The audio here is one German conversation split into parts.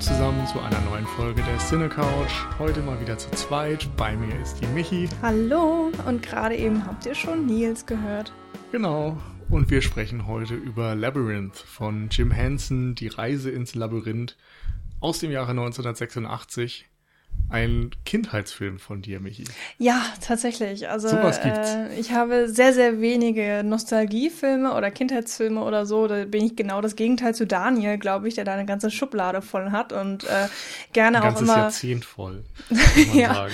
zusammen zu einer neuen Folge der Cine Couch. Heute mal wieder zu zweit. Bei mir ist die Michi. Hallo, und gerade eben habt ihr schon Nils gehört. Genau. Und wir sprechen heute über Labyrinth von Jim Henson, die Reise ins Labyrinth aus dem Jahre 1986. Ein Kindheitsfilm von dir, Michi. Ja, tatsächlich. Also Sowas gibt's. Äh, ich habe sehr, sehr wenige Nostalgiefilme oder Kindheitsfilme oder so. Da bin ich genau das Gegenteil zu Daniel, glaube ich, der da eine ganze Schublade voll hat und äh, gerne Ein auch immer Jahrzehnt voll, Ja.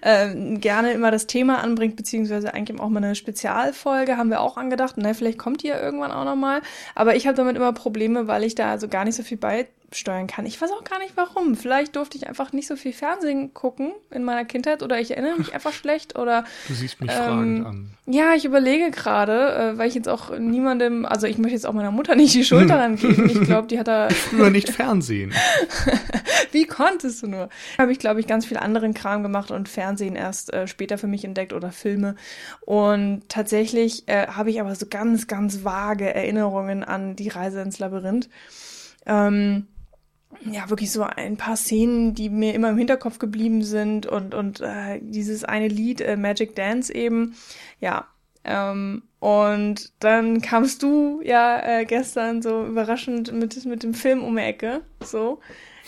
ähm, gerne immer das Thema anbringt, beziehungsweise eigentlich auch mal eine Spezialfolge, haben wir auch angedacht. Na, vielleicht kommt die ja irgendwann auch nochmal. Aber ich habe damit immer Probleme, weil ich da also gar nicht so viel beisteuern kann. Ich weiß auch gar nicht warum. Vielleicht durfte ich einfach nicht so viel Fernsehen gucken in meiner Kindheit oder ich erinnere mich einfach schlecht oder Du siehst mich Ähm, fragend an. ja, ich überlege gerade, äh, weil ich jetzt auch niemandem, also ich möchte jetzt auch meiner Mutter nicht die Schuld daran geben. Ich glaube, die hat da Früher nicht Fernsehen. Wie konntest du nur? Habe ich, glaube ich, ganz viel anderen Kram gemacht und Fernsehen erst äh, später für mich entdeckt oder Filme. Und tatsächlich äh, habe ich aber so ganz, ganz vage Erinnerungen an die Reise ins Labyrinth. Ähm, ja, wirklich so ein paar Szenen, die mir immer im Hinterkopf geblieben sind und, und äh, dieses eine Lied, äh, Magic Dance eben. Ja. Ähm, und dann kamst du ja äh, gestern so überraschend mit, mit dem Film um die Ecke. So.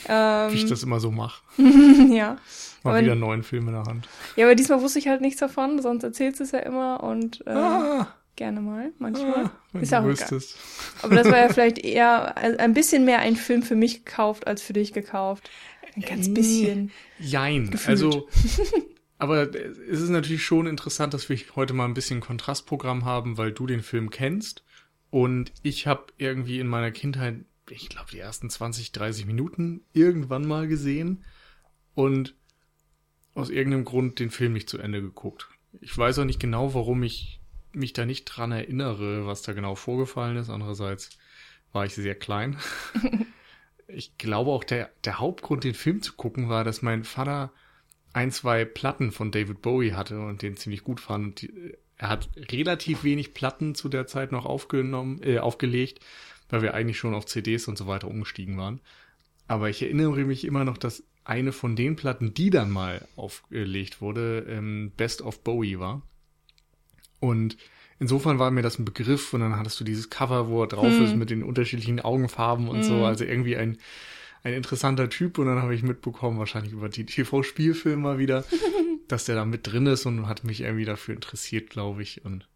Ähm, Wie ich das immer so mache. ja. Mal Aber- wieder einen neuen Film in der Hand. ja, aber diesmal wusste ich halt nichts davon, sonst erzählst du es ja immer und äh, Ah, gerne mal, manchmal. ah, wenn Ist auch egal. wüsstest. Aber das war ja vielleicht eher ein ein bisschen mehr ein Film für mich gekauft als für dich gekauft. Ein ganz Äh, bisschen. Jein. Gefühlt. Also, aber es ist natürlich schon interessant, dass wir heute mal ein bisschen Kontrastprogramm haben, weil du den Film kennst und ich habe irgendwie in meiner Kindheit, ich glaube, die ersten 20, 30 Minuten irgendwann mal gesehen und aus irgendeinem Grund den Film nicht zu Ende geguckt. Ich weiß auch nicht genau, warum ich mich da nicht dran erinnere, was da genau vorgefallen ist. Andererseits war ich sehr klein. ich glaube auch, der, der Hauptgrund, den Film zu gucken, war, dass mein Vater ein, zwei Platten von David Bowie hatte und den ziemlich gut fand. Die, er hat relativ wenig Platten zu der Zeit noch aufgenommen, äh, aufgelegt, weil wir eigentlich schon auf CDs und so weiter umgestiegen waren. Aber ich erinnere mich immer noch, dass eine von den Platten, die dann mal aufgelegt wurde, ähm, Best of Bowie war. Und insofern war mir das ein Begriff und dann hattest du dieses Cover, wo er drauf Hm. ist mit den unterschiedlichen Augenfarben und so. Also irgendwie ein, ein interessanter Typ und dann habe ich mitbekommen, wahrscheinlich über die TV-Spielfilme mal wieder, dass der da mit drin ist und hat mich irgendwie dafür interessiert, glaube ich. Und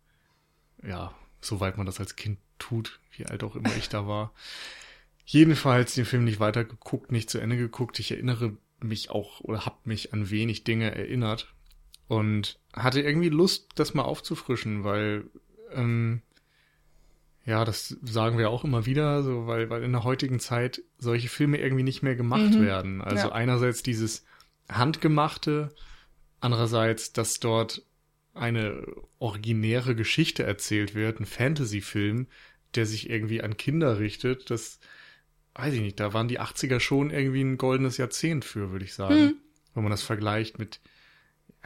ja, soweit man das als Kind tut, wie alt auch immer ich da war. Jedenfalls den Film nicht weiter geguckt, nicht zu Ende geguckt. Ich erinnere mich auch oder hab mich an wenig Dinge erinnert und hatte irgendwie Lust, das mal aufzufrischen, weil ähm, ja, das sagen wir auch immer wieder, so weil weil in der heutigen Zeit solche Filme irgendwie nicht mehr gemacht Mhm. werden. Also Ja. einerseits dieses handgemachte, andererseits, dass dort eine originäre Geschichte erzählt wird, ein Fantasy-Film, der sich irgendwie an Kinder richtet, das weiß ich nicht, da waren die 80er schon irgendwie ein goldenes Jahrzehnt für, würde ich sagen. Hm. Wenn man das vergleicht mit,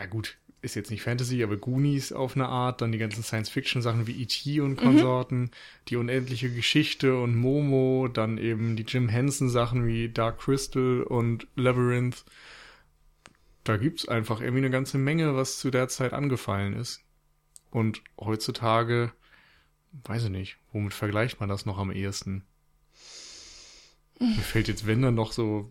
ja gut, ist jetzt nicht Fantasy, aber Goonies auf eine Art, dann die ganzen Science-Fiction-Sachen wie E.T. und Konsorten, die unendliche Geschichte und Momo, dann eben die Jim Henson-Sachen wie Dark Crystal und Labyrinth. Da gibt's einfach irgendwie eine ganze Menge, was zu der Zeit angefallen ist. Und heutzutage, weiß ich nicht, womit vergleicht man das noch am ehesten? Mir fällt jetzt, wenn dann noch so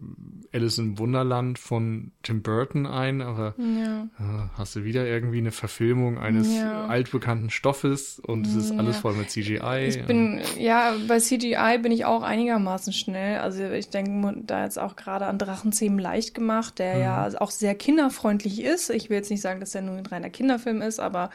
Alice im Wunderland von Tim Burton ein, aber Ja. äh, hast du wieder irgendwie eine Verfilmung eines Ja. altbekannten Stoffes und es ist Ja. alles voll mit CGI. Ich bin, ja, bei CGI bin ich auch einigermaßen schnell. Also ich denke da jetzt auch gerade an Drachenzähmen leicht gemacht, der ja Mhm. auch sehr kinderfreundlich ist. Ich will jetzt nicht sagen, dass der nur ein reiner Kinderfilm ist, aber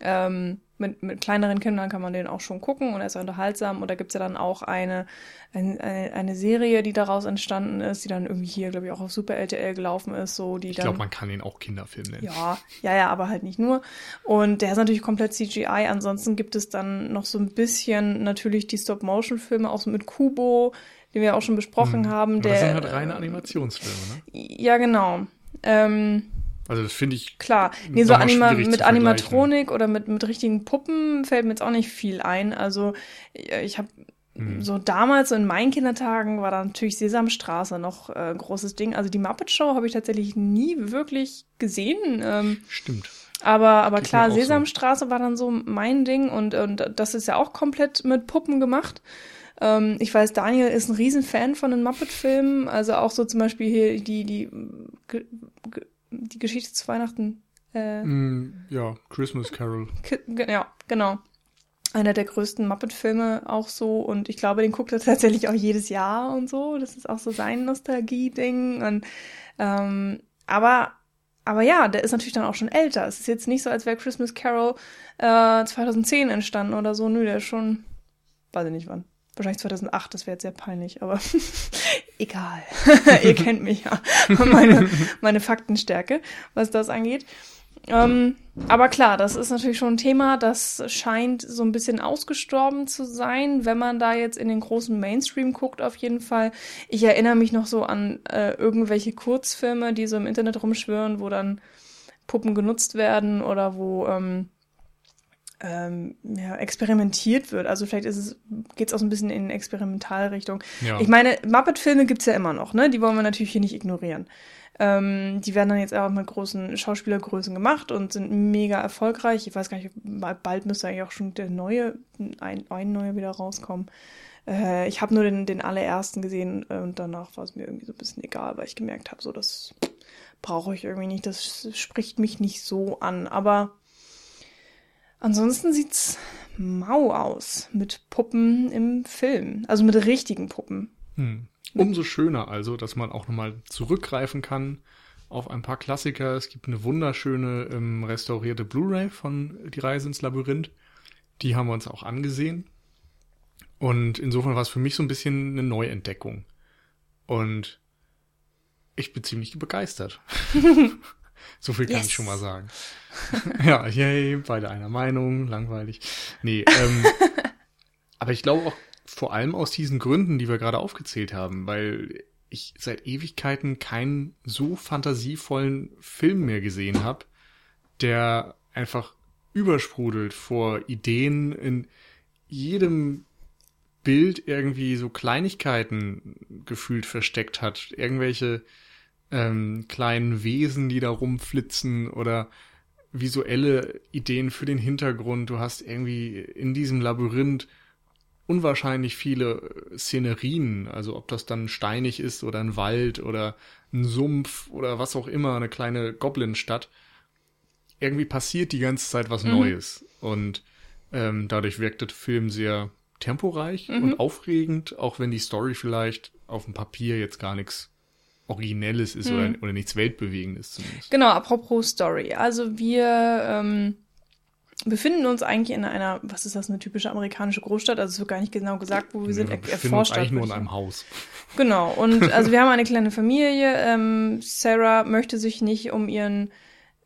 ähm, mit, mit kleineren Kindern kann man den auch schon gucken und er ist unterhaltsam. Und da gibt's ja dann auch eine, ein- eine, eine Serie, die daraus entstanden ist, die dann irgendwie hier, glaube ich, auch auf Super LTL gelaufen ist, so die ich glaube, man kann ihn auch Kinderfilm nennen. Ja, ja, ja, aber halt nicht nur. Und der ist natürlich komplett CGI. Ansonsten gibt es dann noch so ein bisschen natürlich die Stop-Motion-Filme, auch so mit Kubo, den wir auch schon besprochen haben. Aber Der, das sind halt reine Animationsfilme, ne? Ja, genau. Ähm, Also das finde ich klar. Nee, so Anima mit. Animatronik oder mit, mit richtigen Puppen fällt mir jetzt auch nicht viel ein. Also ich habe mhm. so damals, so in meinen Kindertagen, war da natürlich Sesamstraße noch äh, großes Ding. Also die Muppet Show habe ich tatsächlich nie wirklich gesehen. Ähm, Stimmt. Aber, aber klar, Sesamstraße so. war dann so mein Ding und, und das ist ja auch komplett mit Puppen gemacht. Ähm, ich weiß, Daniel ist ein Riesenfan von den Muppet-Filmen, also auch so zum Beispiel hier die, die, die Geschichte zu Weihnachten. Äh, mm, ja, Christmas Carol. Ja, genau. Einer der größten Muppet-Filme auch so und ich glaube, den guckt er tatsächlich auch jedes Jahr und so. Das ist auch so sein Nostalgie-Ding und ähm, aber aber ja, der ist natürlich dann auch schon älter. Es ist jetzt nicht so, als wäre Christmas Carol äh, 2010 entstanden oder so. Nö, der ist schon, weiß ich nicht wann. Wahrscheinlich 2008, das wäre jetzt sehr peinlich, aber egal. Ihr kennt mich ja. Meine, meine Faktenstärke, was das angeht. Ähm, aber klar, das ist natürlich schon ein Thema, das scheint so ein bisschen ausgestorben zu sein, wenn man da jetzt in den großen Mainstream guckt, auf jeden Fall. Ich erinnere mich noch so an äh, irgendwelche Kurzfilme, die so im Internet rumschwören, wo dann Puppen genutzt werden oder wo ähm, ähm, ja, experimentiert wird. Also vielleicht ist es, geht es auch so ein bisschen in Experimentalrichtung. Ja. Ich meine, Muppet-Filme gibt's ja immer noch, ne? Die wollen wir natürlich hier nicht ignorieren. Ähm, die werden dann jetzt auch mit großen Schauspielergrößen gemacht und sind mega erfolgreich. Ich weiß gar nicht, bald müsste eigentlich auch schon der neue, ein, ein neuer wieder rauskommen. Äh, ich habe nur den, den allerersten gesehen äh, und danach war es mir irgendwie so ein bisschen egal, weil ich gemerkt habe, so das brauche ich irgendwie nicht, das spricht mich nicht so an. Aber ansonsten sieht's mau aus mit Puppen im Film, also mit richtigen Puppen. Hm. Umso schöner also, dass man auch nochmal zurückgreifen kann auf ein paar Klassiker. Es gibt eine wunderschöne ähm, restaurierte Blu-ray von Die Reise ins Labyrinth. Die haben wir uns auch angesehen. Und insofern war es für mich so ein bisschen eine Neuentdeckung. Und ich bin ziemlich begeistert. so viel kann yes. ich schon mal sagen. ja, yay, beide einer Meinung, langweilig. Nee, ähm, aber ich glaube auch vor allem aus diesen Gründen, die wir gerade aufgezählt haben, weil ich seit Ewigkeiten keinen so fantasievollen Film mehr gesehen habe, der einfach übersprudelt vor Ideen in jedem Bild irgendwie so Kleinigkeiten gefühlt versteckt hat. Irgendwelche ähm, kleinen Wesen, die da rumflitzen oder visuelle Ideen für den Hintergrund. Du hast irgendwie in diesem Labyrinth unwahrscheinlich viele Szenerien, also ob das dann steinig ist oder ein Wald oder ein Sumpf oder was auch immer, eine kleine Goblin-Stadt. Irgendwie passiert die ganze Zeit was mhm. Neues und ähm, dadurch wirkt der Film sehr temporeich mhm. und aufregend, auch wenn die Story vielleicht auf dem Papier jetzt gar nichts Originelles ist mhm. oder, oder nichts Weltbewegendes zumindest. Genau, apropos Story. Also wir ähm, befinden uns eigentlich in einer, was ist das, eine typische amerikanische Großstadt? Also es wird gar nicht genau gesagt, wo wir sind. Wir befinden uns eigentlich nur in einem Haus. Genau. Und also wir haben eine kleine Familie. Ähm, Sarah möchte sich nicht um ihren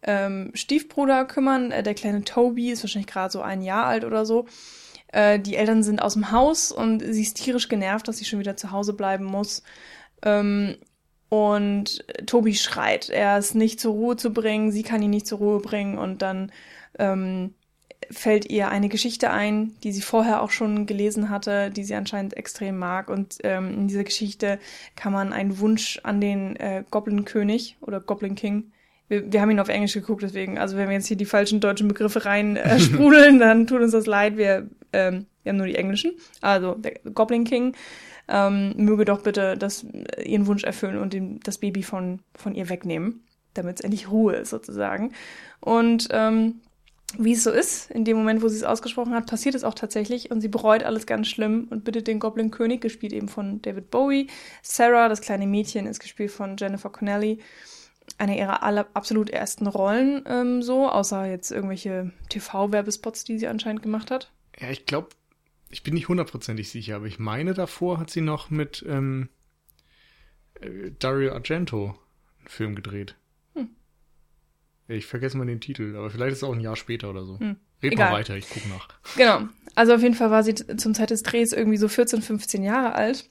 ähm, Stiefbruder kümmern. Äh, der kleine Toby ist wahrscheinlich gerade so ein Jahr alt oder so. Äh, die Eltern sind aus dem Haus und sie ist tierisch genervt, dass sie schon wieder zu Hause bleiben muss. Ähm, und Toby schreit, er ist nicht zur Ruhe zu bringen, sie kann ihn nicht zur Ruhe bringen und dann ähm, fällt ihr eine Geschichte ein, die sie vorher auch schon gelesen hatte, die sie anscheinend extrem mag. Und ähm, in dieser Geschichte kann man einen Wunsch an den äh, Goblin-König oder Goblin King. Wir, wir haben ihn auf Englisch geguckt, deswegen, also wenn wir jetzt hier die falschen deutschen Begriffe rein äh, sprudeln, dann tut uns das leid. Wir, ähm, wir haben nur die englischen. Also der Goblin King ähm, möge doch bitte das, äh, ihren Wunsch erfüllen und den, das Baby von, von ihr wegnehmen, damit es endlich Ruhe ist sozusagen. Und ähm, wie es so ist, in dem Moment, wo sie es ausgesprochen hat, passiert es auch tatsächlich und sie bereut alles ganz schlimm und bittet den Goblin König, gespielt eben von David Bowie. Sarah, das kleine Mädchen, ist gespielt von Jennifer Connelly. Eine ihrer aller absolut ersten Rollen ähm, so, außer jetzt irgendwelche TV-Werbespots, die sie anscheinend gemacht hat. Ja, ich glaube, ich bin nicht hundertprozentig sicher, aber ich meine, davor hat sie noch mit ähm, äh, Dario Argento einen Film gedreht. Ich vergesse mal den Titel, aber vielleicht ist es auch ein Jahr später oder so. Hm. Red Egal. mal weiter, ich guck nach. Genau. Also auf jeden Fall war sie zum Zeit des Drehs irgendwie so 14, 15 Jahre alt.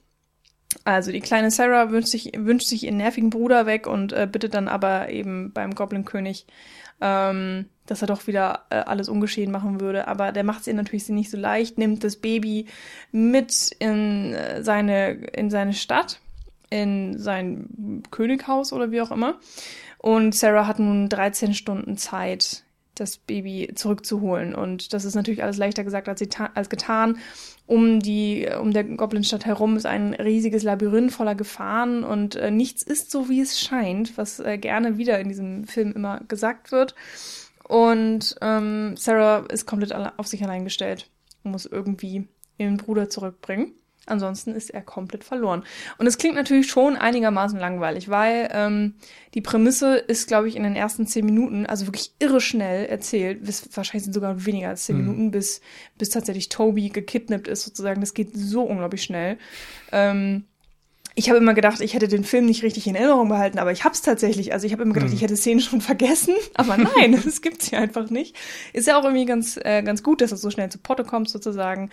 Also die kleine Sarah wünscht sich, wünscht sich ihren nervigen Bruder weg und äh, bittet dann aber eben beim Goblin-König, ähm, dass er doch wieder äh, alles ungeschehen machen würde. Aber der macht es ihr natürlich nicht so leicht, nimmt das Baby mit in äh, seine, in seine Stadt, in sein Könighaus oder wie auch immer. Und Sarah hat nun 13 Stunden Zeit, das Baby zurückzuholen. Und das ist natürlich alles leichter gesagt als, als getan. Um die, um der Goblinstadt herum ist ein riesiges Labyrinth voller Gefahren und äh, nichts ist so, wie es scheint, was äh, gerne wieder in diesem Film immer gesagt wird. Und ähm, Sarah ist komplett auf sich allein gestellt und muss irgendwie ihren Bruder zurückbringen. Ansonsten ist er komplett verloren. Und es klingt natürlich schon einigermaßen langweilig, weil ähm, die Prämisse ist, glaube ich, in den ersten zehn Minuten, also wirklich irre schnell erzählt. Wahrscheinlich sind sogar weniger als zehn mhm. Minuten, bis, bis tatsächlich Toby gekidnappt ist, sozusagen. Das geht so unglaublich schnell. Ähm, ich habe immer gedacht, ich hätte den Film nicht richtig in Erinnerung behalten, aber ich habe es tatsächlich. Also ich habe immer gedacht, mhm. ich hätte Szenen schon vergessen, aber nein, das gibt's ja einfach nicht. Ist ja auch irgendwie ganz äh, ganz gut, dass es so schnell zu Potte kommt sozusagen.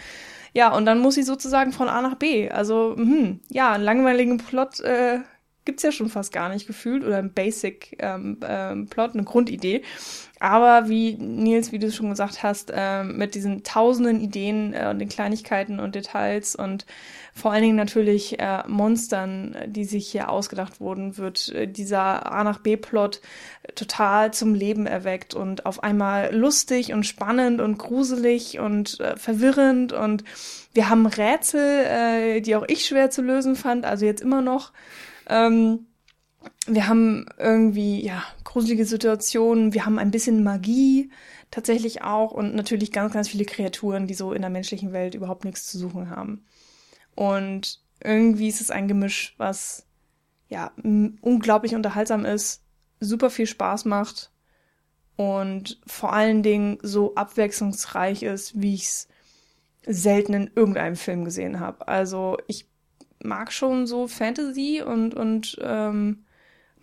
Ja, und dann muss sie sozusagen von A nach B. Also, hm, ja, einen langweiligen Plot äh, gibt's ja schon fast gar nicht gefühlt oder ein Basic ähm, ähm, Plot, eine Grundidee. Aber wie Nils, wie du schon gesagt hast, äh, mit diesen tausenden Ideen äh, und den Kleinigkeiten und Details und vor allen Dingen natürlich äh, Monstern, die sich hier ausgedacht wurden, wird äh, dieser A nach B-Plot total zum Leben erweckt und auf einmal lustig und spannend und gruselig und äh, verwirrend und wir haben Rätsel, äh, die auch ich schwer zu lösen fand, also jetzt immer noch. Ähm, wir haben irgendwie, ja, gruselige Situationen, wir haben ein bisschen Magie tatsächlich auch und natürlich ganz, ganz viele Kreaturen, die so in der menschlichen Welt überhaupt nichts zu suchen haben. Und irgendwie ist es ein Gemisch, was ja unglaublich unterhaltsam ist, super viel Spaß macht und vor allen Dingen so abwechslungsreich ist, wie ich es selten in irgendeinem Film gesehen habe. Also ich mag schon so Fantasy und, und ähm,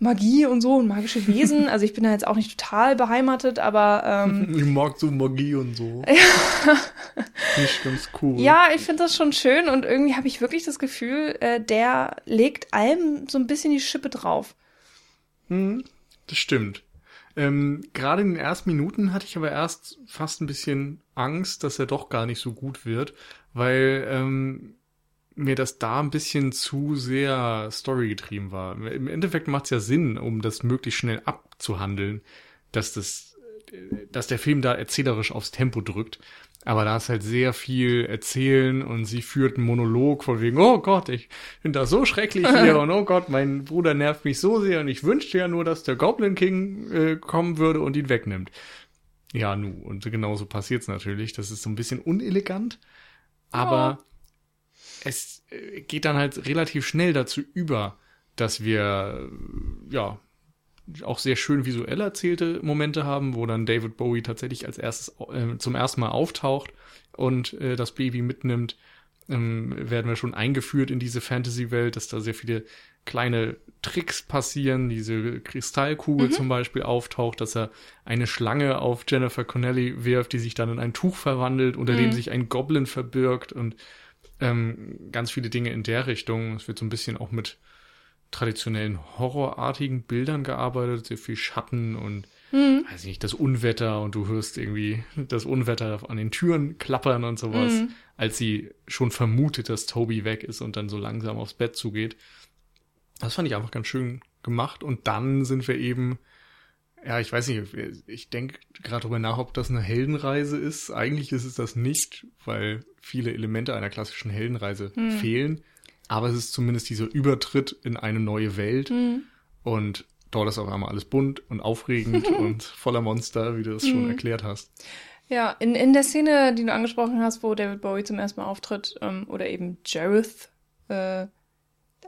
Magie und so und magische Wesen. Also ich bin da jetzt auch nicht total beheimatet, aber ähm, ich mag so Magie und so. ja. Nicht ganz cool. Ja, ich finde das schon schön und irgendwie habe ich wirklich das Gefühl, äh, der legt allem so ein bisschen die Schippe drauf. Hm, das stimmt. Ähm, Gerade in den ersten Minuten hatte ich aber erst fast ein bisschen Angst, dass er doch gar nicht so gut wird, weil ähm, mir das da ein bisschen zu sehr storygetrieben war. Im Endeffekt macht es ja Sinn, um das möglichst schnell abzuhandeln, dass das, dass der Film da erzählerisch aufs Tempo drückt. Aber da ist halt sehr viel erzählen und sie führt einen Monolog von wegen, oh Gott, ich finde das so schrecklich hier und oh Gott, mein Bruder nervt mich so sehr und ich wünschte ja nur, dass der Goblin King äh, kommen würde und ihn wegnimmt. Ja, nu, und genauso passiert's natürlich. Das ist so ein bisschen unelegant, aber es äh, geht dann halt relativ schnell dazu über, dass wir äh, ja auch sehr schön visuell erzählte Momente haben, wo dann David Bowie tatsächlich als erstes äh, zum ersten Mal auftaucht und äh, das Baby mitnimmt. Ähm, werden wir schon eingeführt in diese Fantasy-Welt, dass da sehr viele kleine Tricks passieren. Diese Kristallkugel mhm. zum Beispiel auftaucht, dass er eine Schlange auf Jennifer Connelly wirft, die sich dann in ein Tuch verwandelt, unter mhm. dem sich ein Goblin verbirgt und ähm, ganz viele Dinge in der Richtung. Es wird so ein bisschen auch mit traditionellen horrorartigen Bildern gearbeitet, sehr viel Schatten und mhm. weiß nicht, das Unwetter und du hörst irgendwie das Unwetter an den Türen klappern und sowas, mhm. als sie schon vermutet, dass Toby weg ist und dann so langsam aufs Bett zugeht. Das fand ich einfach ganz schön gemacht und dann sind wir eben ja, ich weiß nicht, ich denke gerade darüber nach, ob das eine Heldenreise ist. Eigentlich ist es das nicht, weil viele Elemente einer klassischen Heldenreise hm. fehlen. Aber es ist zumindest dieser Übertritt in eine neue Welt. Hm. Und dort ist auf einmal alles bunt und aufregend und voller Monster, wie du hm. schon erklärt hast. Ja, in, in der Szene, die du angesprochen hast, wo David Bowie zum ersten Mal auftritt, ähm, oder eben Jareth, äh,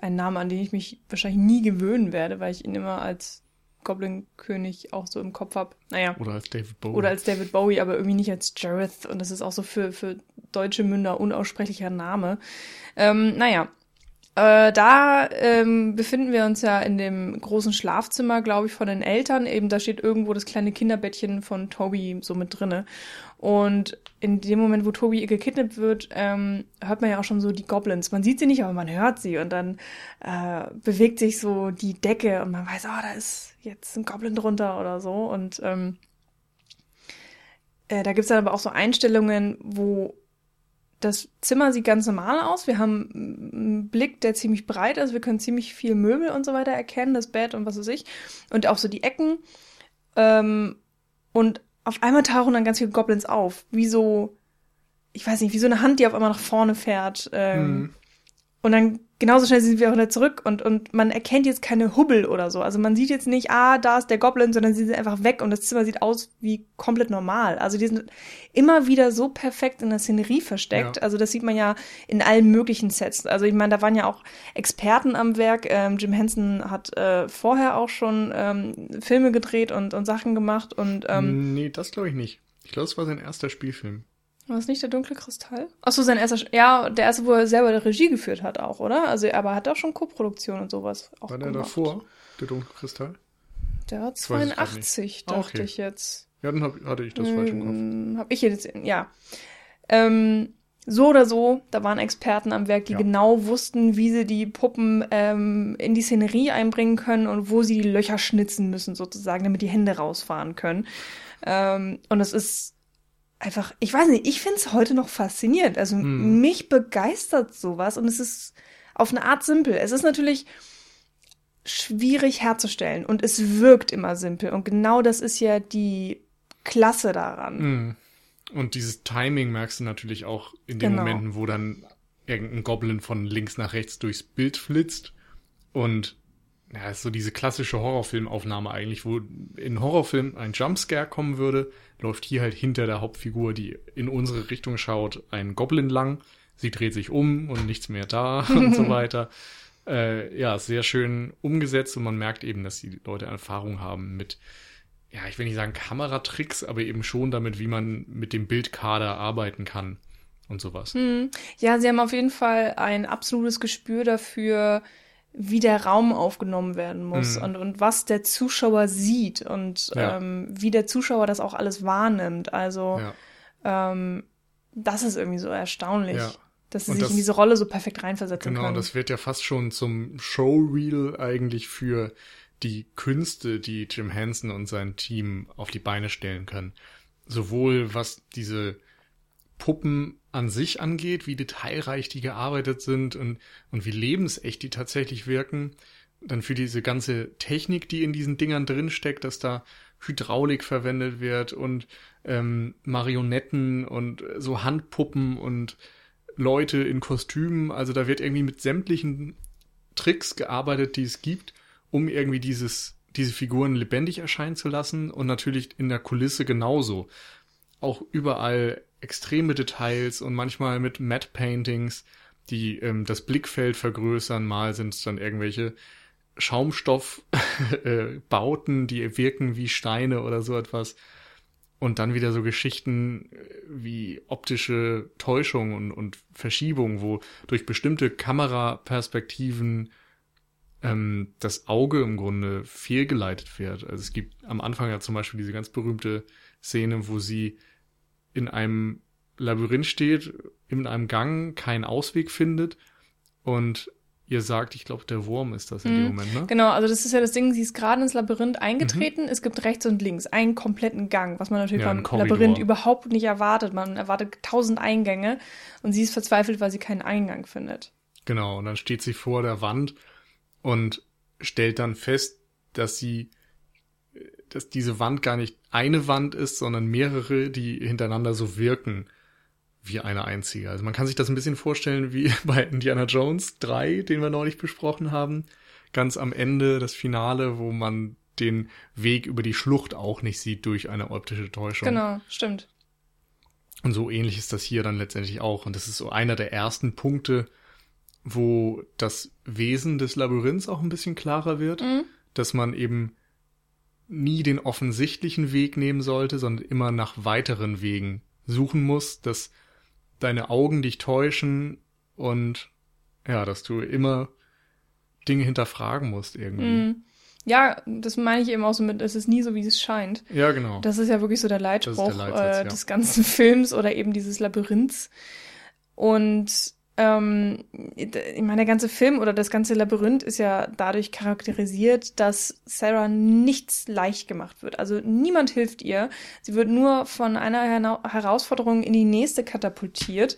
ein Name, an den ich mich wahrscheinlich nie gewöhnen werde, weil ich ihn immer als Goblin-König auch so im Kopf habe. Naja. Oder als David Bowie. Oder als David Bowie, aber irgendwie nicht als Jareth. Und das ist auch so für, für deutsche Münder unaussprechlicher Name. Ähm, naja. Äh, da ähm, befinden wir uns ja in dem großen Schlafzimmer, glaube ich, von den Eltern. Eben da steht irgendwo das kleine Kinderbettchen von Toby so mit drinne. Und in dem Moment, wo Toby gekidnappt wird, ähm, hört man ja auch schon so die Goblins. Man sieht sie nicht, aber man hört sie. Und dann äh, bewegt sich so die Decke und man weiß, oh, da ist jetzt ein Goblin drunter oder so. Und ähm, äh, da gibt's dann aber auch so Einstellungen, wo das Zimmer sieht ganz normal aus. Wir haben einen Blick, der ziemlich breit ist. Wir können ziemlich viel Möbel und so weiter erkennen, das Bett und was weiß ich. Und auch so die Ecken. Ähm, und auf einmal tauchen dann ganz viele Goblins auf. Wie so, ich weiß nicht, wie so eine Hand, die auf einmal nach vorne fährt. Ähm, mhm. Und dann genauso schnell sind wir auch wieder zurück und, und man erkennt jetzt keine Hubbel oder so. Also man sieht jetzt nicht, ah, da ist der Goblin, sondern sie sind einfach weg und das Zimmer sieht aus wie komplett normal. Also die sind immer wieder so perfekt in der Szenerie versteckt. Ja. Also das sieht man ja in allen möglichen Sets. Also ich meine, da waren ja auch Experten am Werk. Ähm, Jim Henson hat äh, vorher auch schon ähm, Filme gedreht und, und Sachen gemacht und ähm, Nee, das glaube ich nicht. Ich glaube, es war sein erster Spielfilm. War es nicht der dunkle Kristall? Achso, sein erster, ja, der erste, wo er selber die Regie geführt hat auch, oder? Also, aber er hat auch schon Co-Produktion und sowas auch War der gemacht. davor, der dunkle Kristall? Der hat 82, ich dachte okay. ich jetzt. Ja, dann hab, hatte ich das hm, falsch im Kopf. Hm, hab ich jetzt, ja. Ähm, so oder so, da waren Experten am Werk, die ja. genau wussten, wie sie die Puppen ähm, in die Szenerie einbringen können und wo sie die Löcher schnitzen müssen, sozusagen, damit die Hände rausfahren können. Ähm, und es ist einfach, ich weiß nicht, ich finde es heute noch faszinierend. Also hm. mich begeistert sowas und es ist auf eine Art simpel. Es ist natürlich schwierig herzustellen und es wirkt immer simpel. Und genau das ist ja die Klasse daran. Hm. Und dieses Timing merkst du natürlich auch in den genau. Momenten, wo dann irgendein Goblin von links nach rechts durchs Bild flitzt und ja, ist so diese klassische Horrorfilmaufnahme eigentlich, wo in Horrorfilm ein Jumpscare kommen würde, läuft hier halt hinter der Hauptfigur, die in unsere Richtung schaut, ein Goblin lang. Sie dreht sich um und nichts mehr da und so weiter. Äh, ja, sehr schön umgesetzt und man merkt eben, dass die Leute Erfahrung haben mit, ja, ich will nicht sagen Kameratricks, aber eben schon damit, wie man mit dem Bildkader arbeiten kann und sowas. Hm. Ja, sie haben auf jeden Fall ein absolutes Gespür dafür, wie der Raum aufgenommen werden muss mhm. und, und was der Zuschauer sieht und ja. ähm, wie der Zuschauer das auch alles wahrnimmt. Also ja. ähm, das ist irgendwie so erstaunlich. Ja. Dass sie und sich das, in diese Rolle so perfekt reinversetzen genau, können. Genau, das wird ja fast schon zum Showreel eigentlich für die Künste, die Jim Henson und sein Team auf die Beine stellen können. Sowohl was diese Puppen an sich angeht, wie detailreich die gearbeitet sind und, und wie lebensecht die tatsächlich wirken. Dann für diese ganze Technik, die in diesen Dingern drinsteckt, dass da Hydraulik verwendet wird und ähm, Marionetten und so Handpuppen und Leute in Kostümen. Also da wird irgendwie mit sämtlichen Tricks gearbeitet, die es gibt, um irgendwie dieses, diese Figuren lebendig erscheinen zu lassen und natürlich in der Kulisse genauso. Auch überall extreme Details und manchmal mit Matte Paintings, die ähm, das Blickfeld vergrößern. Mal sind es dann irgendwelche Schaumstoffbauten, äh, die wirken wie Steine oder so etwas. Und dann wieder so Geschichten äh, wie optische Täuschung und, und Verschiebung, wo durch bestimmte Kameraperspektiven ähm, das Auge im Grunde fehlgeleitet wird. Also es gibt am Anfang ja zum Beispiel diese ganz berühmte Szene, wo sie in einem Labyrinth steht, in einem Gang keinen Ausweg findet und ihr sagt, ich glaube, der Wurm ist das in mhm. dem Moment, ne? Genau, also das ist ja das Ding, sie ist gerade ins Labyrinth eingetreten. Mhm. Es gibt rechts und links einen kompletten Gang, was man natürlich ja, beim Labyrinth überhaupt nicht erwartet. Man erwartet tausend Eingänge und sie ist verzweifelt, weil sie keinen Eingang findet. Genau, und dann steht sie vor der Wand und stellt dann fest, dass sie dass diese Wand gar nicht eine Wand ist, sondern mehrere, die hintereinander so wirken wie eine einzige. Also man kann sich das ein bisschen vorstellen wie bei Indiana Jones 3, den wir neulich besprochen haben. Ganz am Ende das Finale, wo man den Weg über die Schlucht auch nicht sieht durch eine optische Täuschung. Genau, stimmt. Und so ähnlich ist das hier dann letztendlich auch. Und das ist so einer der ersten Punkte, wo das Wesen des Labyrinths auch ein bisschen klarer wird, mhm. dass man eben nie den offensichtlichen Weg nehmen sollte, sondern immer nach weiteren Wegen suchen muss, dass deine Augen dich täuschen und Ja, dass du immer Dinge hinterfragen musst irgendwie. Mhm. Ja, das meine ich eben auch so mit, es ist nie so, wie es scheint. Ja, genau. Das ist ja wirklich so der Leitspruch der Leitsatz, äh, ja. des ganzen Films oder eben dieses Labyrinths. Und ähm, ich meine, der ganze Film oder das ganze Labyrinth ist ja dadurch charakterisiert, dass Sarah nichts leicht gemacht wird. Also niemand hilft ihr. Sie wird nur von einer Hera- Herausforderung in die nächste katapultiert.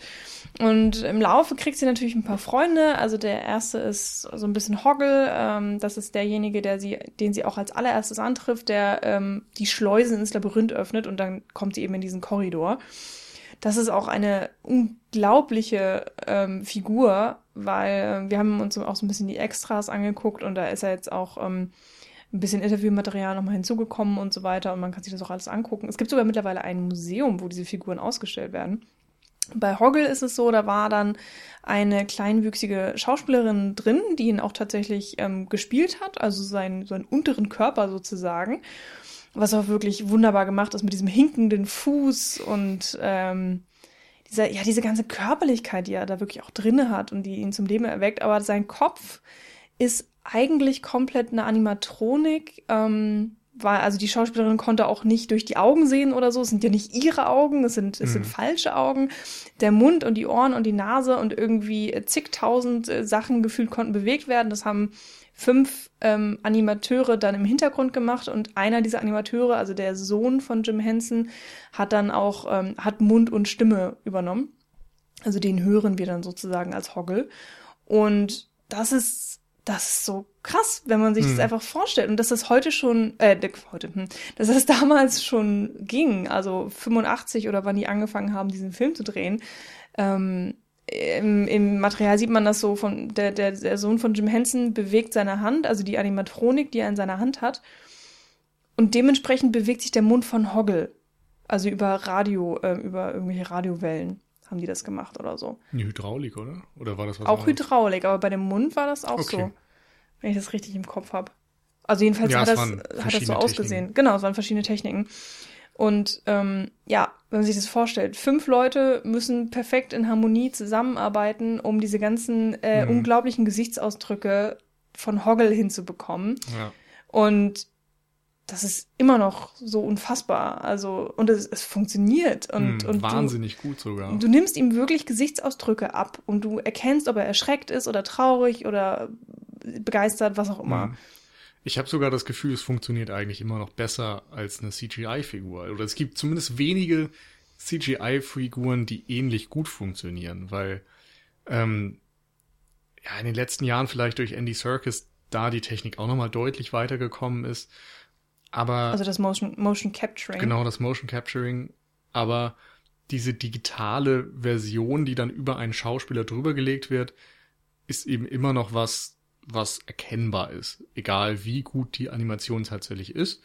Und im Laufe kriegt sie natürlich ein paar Freunde. Also der erste ist so ein bisschen Hoggle. Ähm, das ist derjenige, der sie, den sie auch als allererstes antrifft, der ähm, die Schleusen ins Labyrinth öffnet und dann kommt sie eben in diesen Korridor. Das ist auch eine unglaubliche ähm, Figur, weil äh, wir haben uns auch so ein bisschen die Extras angeguckt und da ist ja jetzt auch ähm, ein bisschen Interviewmaterial nochmal hinzugekommen und so weiter und man kann sich das auch alles angucken. Es gibt sogar mittlerweile ein Museum, wo diese Figuren ausgestellt werden. Bei Hoggle ist es so, da war dann eine kleinwüchsige Schauspielerin drin, die ihn auch tatsächlich ähm, gespielt hat, also seinen, seinen unteren Körper sozusagen was auch wirklich wunderbar gemacht ist mit diesem hinkenden Fuß und ähm, dieser, ja, diese ganze Körperlichkeit, die er da wirklich auch drinne hat und die ihn zum Leben erweckt. Aber sein Kopf ist eigentlich komplett eine Animatronik. Ähm, weil, also die Schauspielerin konnte auch nicht durch die Augen sehen oder so. Es sind ja nicht ihre Augen, es sind, es sind Mhm. falsche Augen. Der Mund und die Ohren und die Nase und irgendwie zigtausend äh, Sachen gefühlt konnten bewegt werden. Das haben fünf ähm, Animateure dann im Hintergrund gemacht und einer dieser Animateure, also der Sohn von Jim Henson, hat dann auch ähm, hat Mund und Stimme übernommen. Also den hören wir dann sozusagen als Hoggle. Und das ist das ist so krass, wenn man sich das Hm. einfach vorstellt und dass das heute schon äh heute hm, dass das damals schon ging, also 85 oder wann die angefangen haben, diesen Film zu drehen. Ähm, im, Im Material sieht man das so von der, der, der Sohn von Jim Henson bewegt seine Hand, also die Animatronik, die er in seiner Hand hat. Und dementsprechend bewegt sich der Mund von Hoggle. Also über Radio, äh, über irgendwelche Radiowellen haben die das gemacht oder so. Die Hydraulik, oder? Oder war das was auch anderes? Hydraulik, aber bei dem Mund war das auch Okay. so. Wenn ich das richtig im Kopf habe. Also jedenfalls Ja, hat, das, hat das so verschiedene ausgesehen. Techniken. Genau, es waren verschiedene Techniken. Und ähm, ja, wenn man sich das vorstellt, fünf Leute müssen perfekt in Harmonie zusammenarbeiten, um diese ganzen äh, Mhm. unglaublichen Gesichtsausdrücke von Hoggle hinzubekommen. Ja. Und das ist immer noch so unfassbar. Also, und es, es funktioniert. Und, Hm, und wahnsinnig gut sogar. Du, du nimmst ihm wirklich Gesichtsausdrücke ab und du erkennst, ob er erschreckt ist oder traurig oder begeistert, was auch immer. Hm. Ich habe sogar das Gefühl, es funktioniert eigentlich immer noch besser als eine CGI-Figur. Oder es gibt zumindest wenige CGI-Figuren, die ähnlich gut funktionieren, weil ähm, ja in den letzten Jahren vielleicht durch Andy Serkis da die Technik auch nochmal deutlich weitergekommen ist. Aber Also das Motion, Motion Capturing. Genau, das Motion Capturing. Aber diese digitale Version, die dann über einen Schauspieler drüber gelegt wird, ist eben immer noch was, was erkennbar ist. Egal wie gut die Animation tatsächlich ist.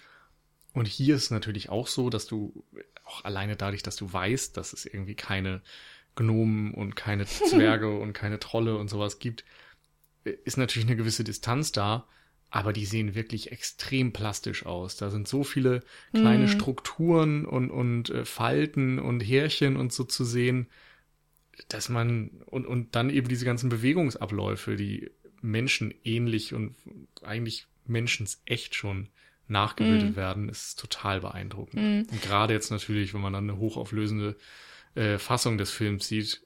Und hier ist natürlich auch so, dass du auch alleine dadurch, dass du weißt, dass es irgendwie keine Gnomen und keine Zwerge und keine Trolle und sowas gibt, ist natürlich eine gewisse Distanz da, aber die sehen wirklich extrem plastisch aus. Da sind so viele kleine Mhm. Strukturen und, und äh, Falten und Härchen und so zu sehen, dass man und, und dann eben diese ganzen Bewegungsabläufe, die menschenähnlich und eigentlich menschensecht schon nachgebildet Mhm. werden, ist total beeindruckend. Mhm. Und gerade jetzt natürlich, wenn man dann eine hochauflösende äh, Fassung des Films sieht,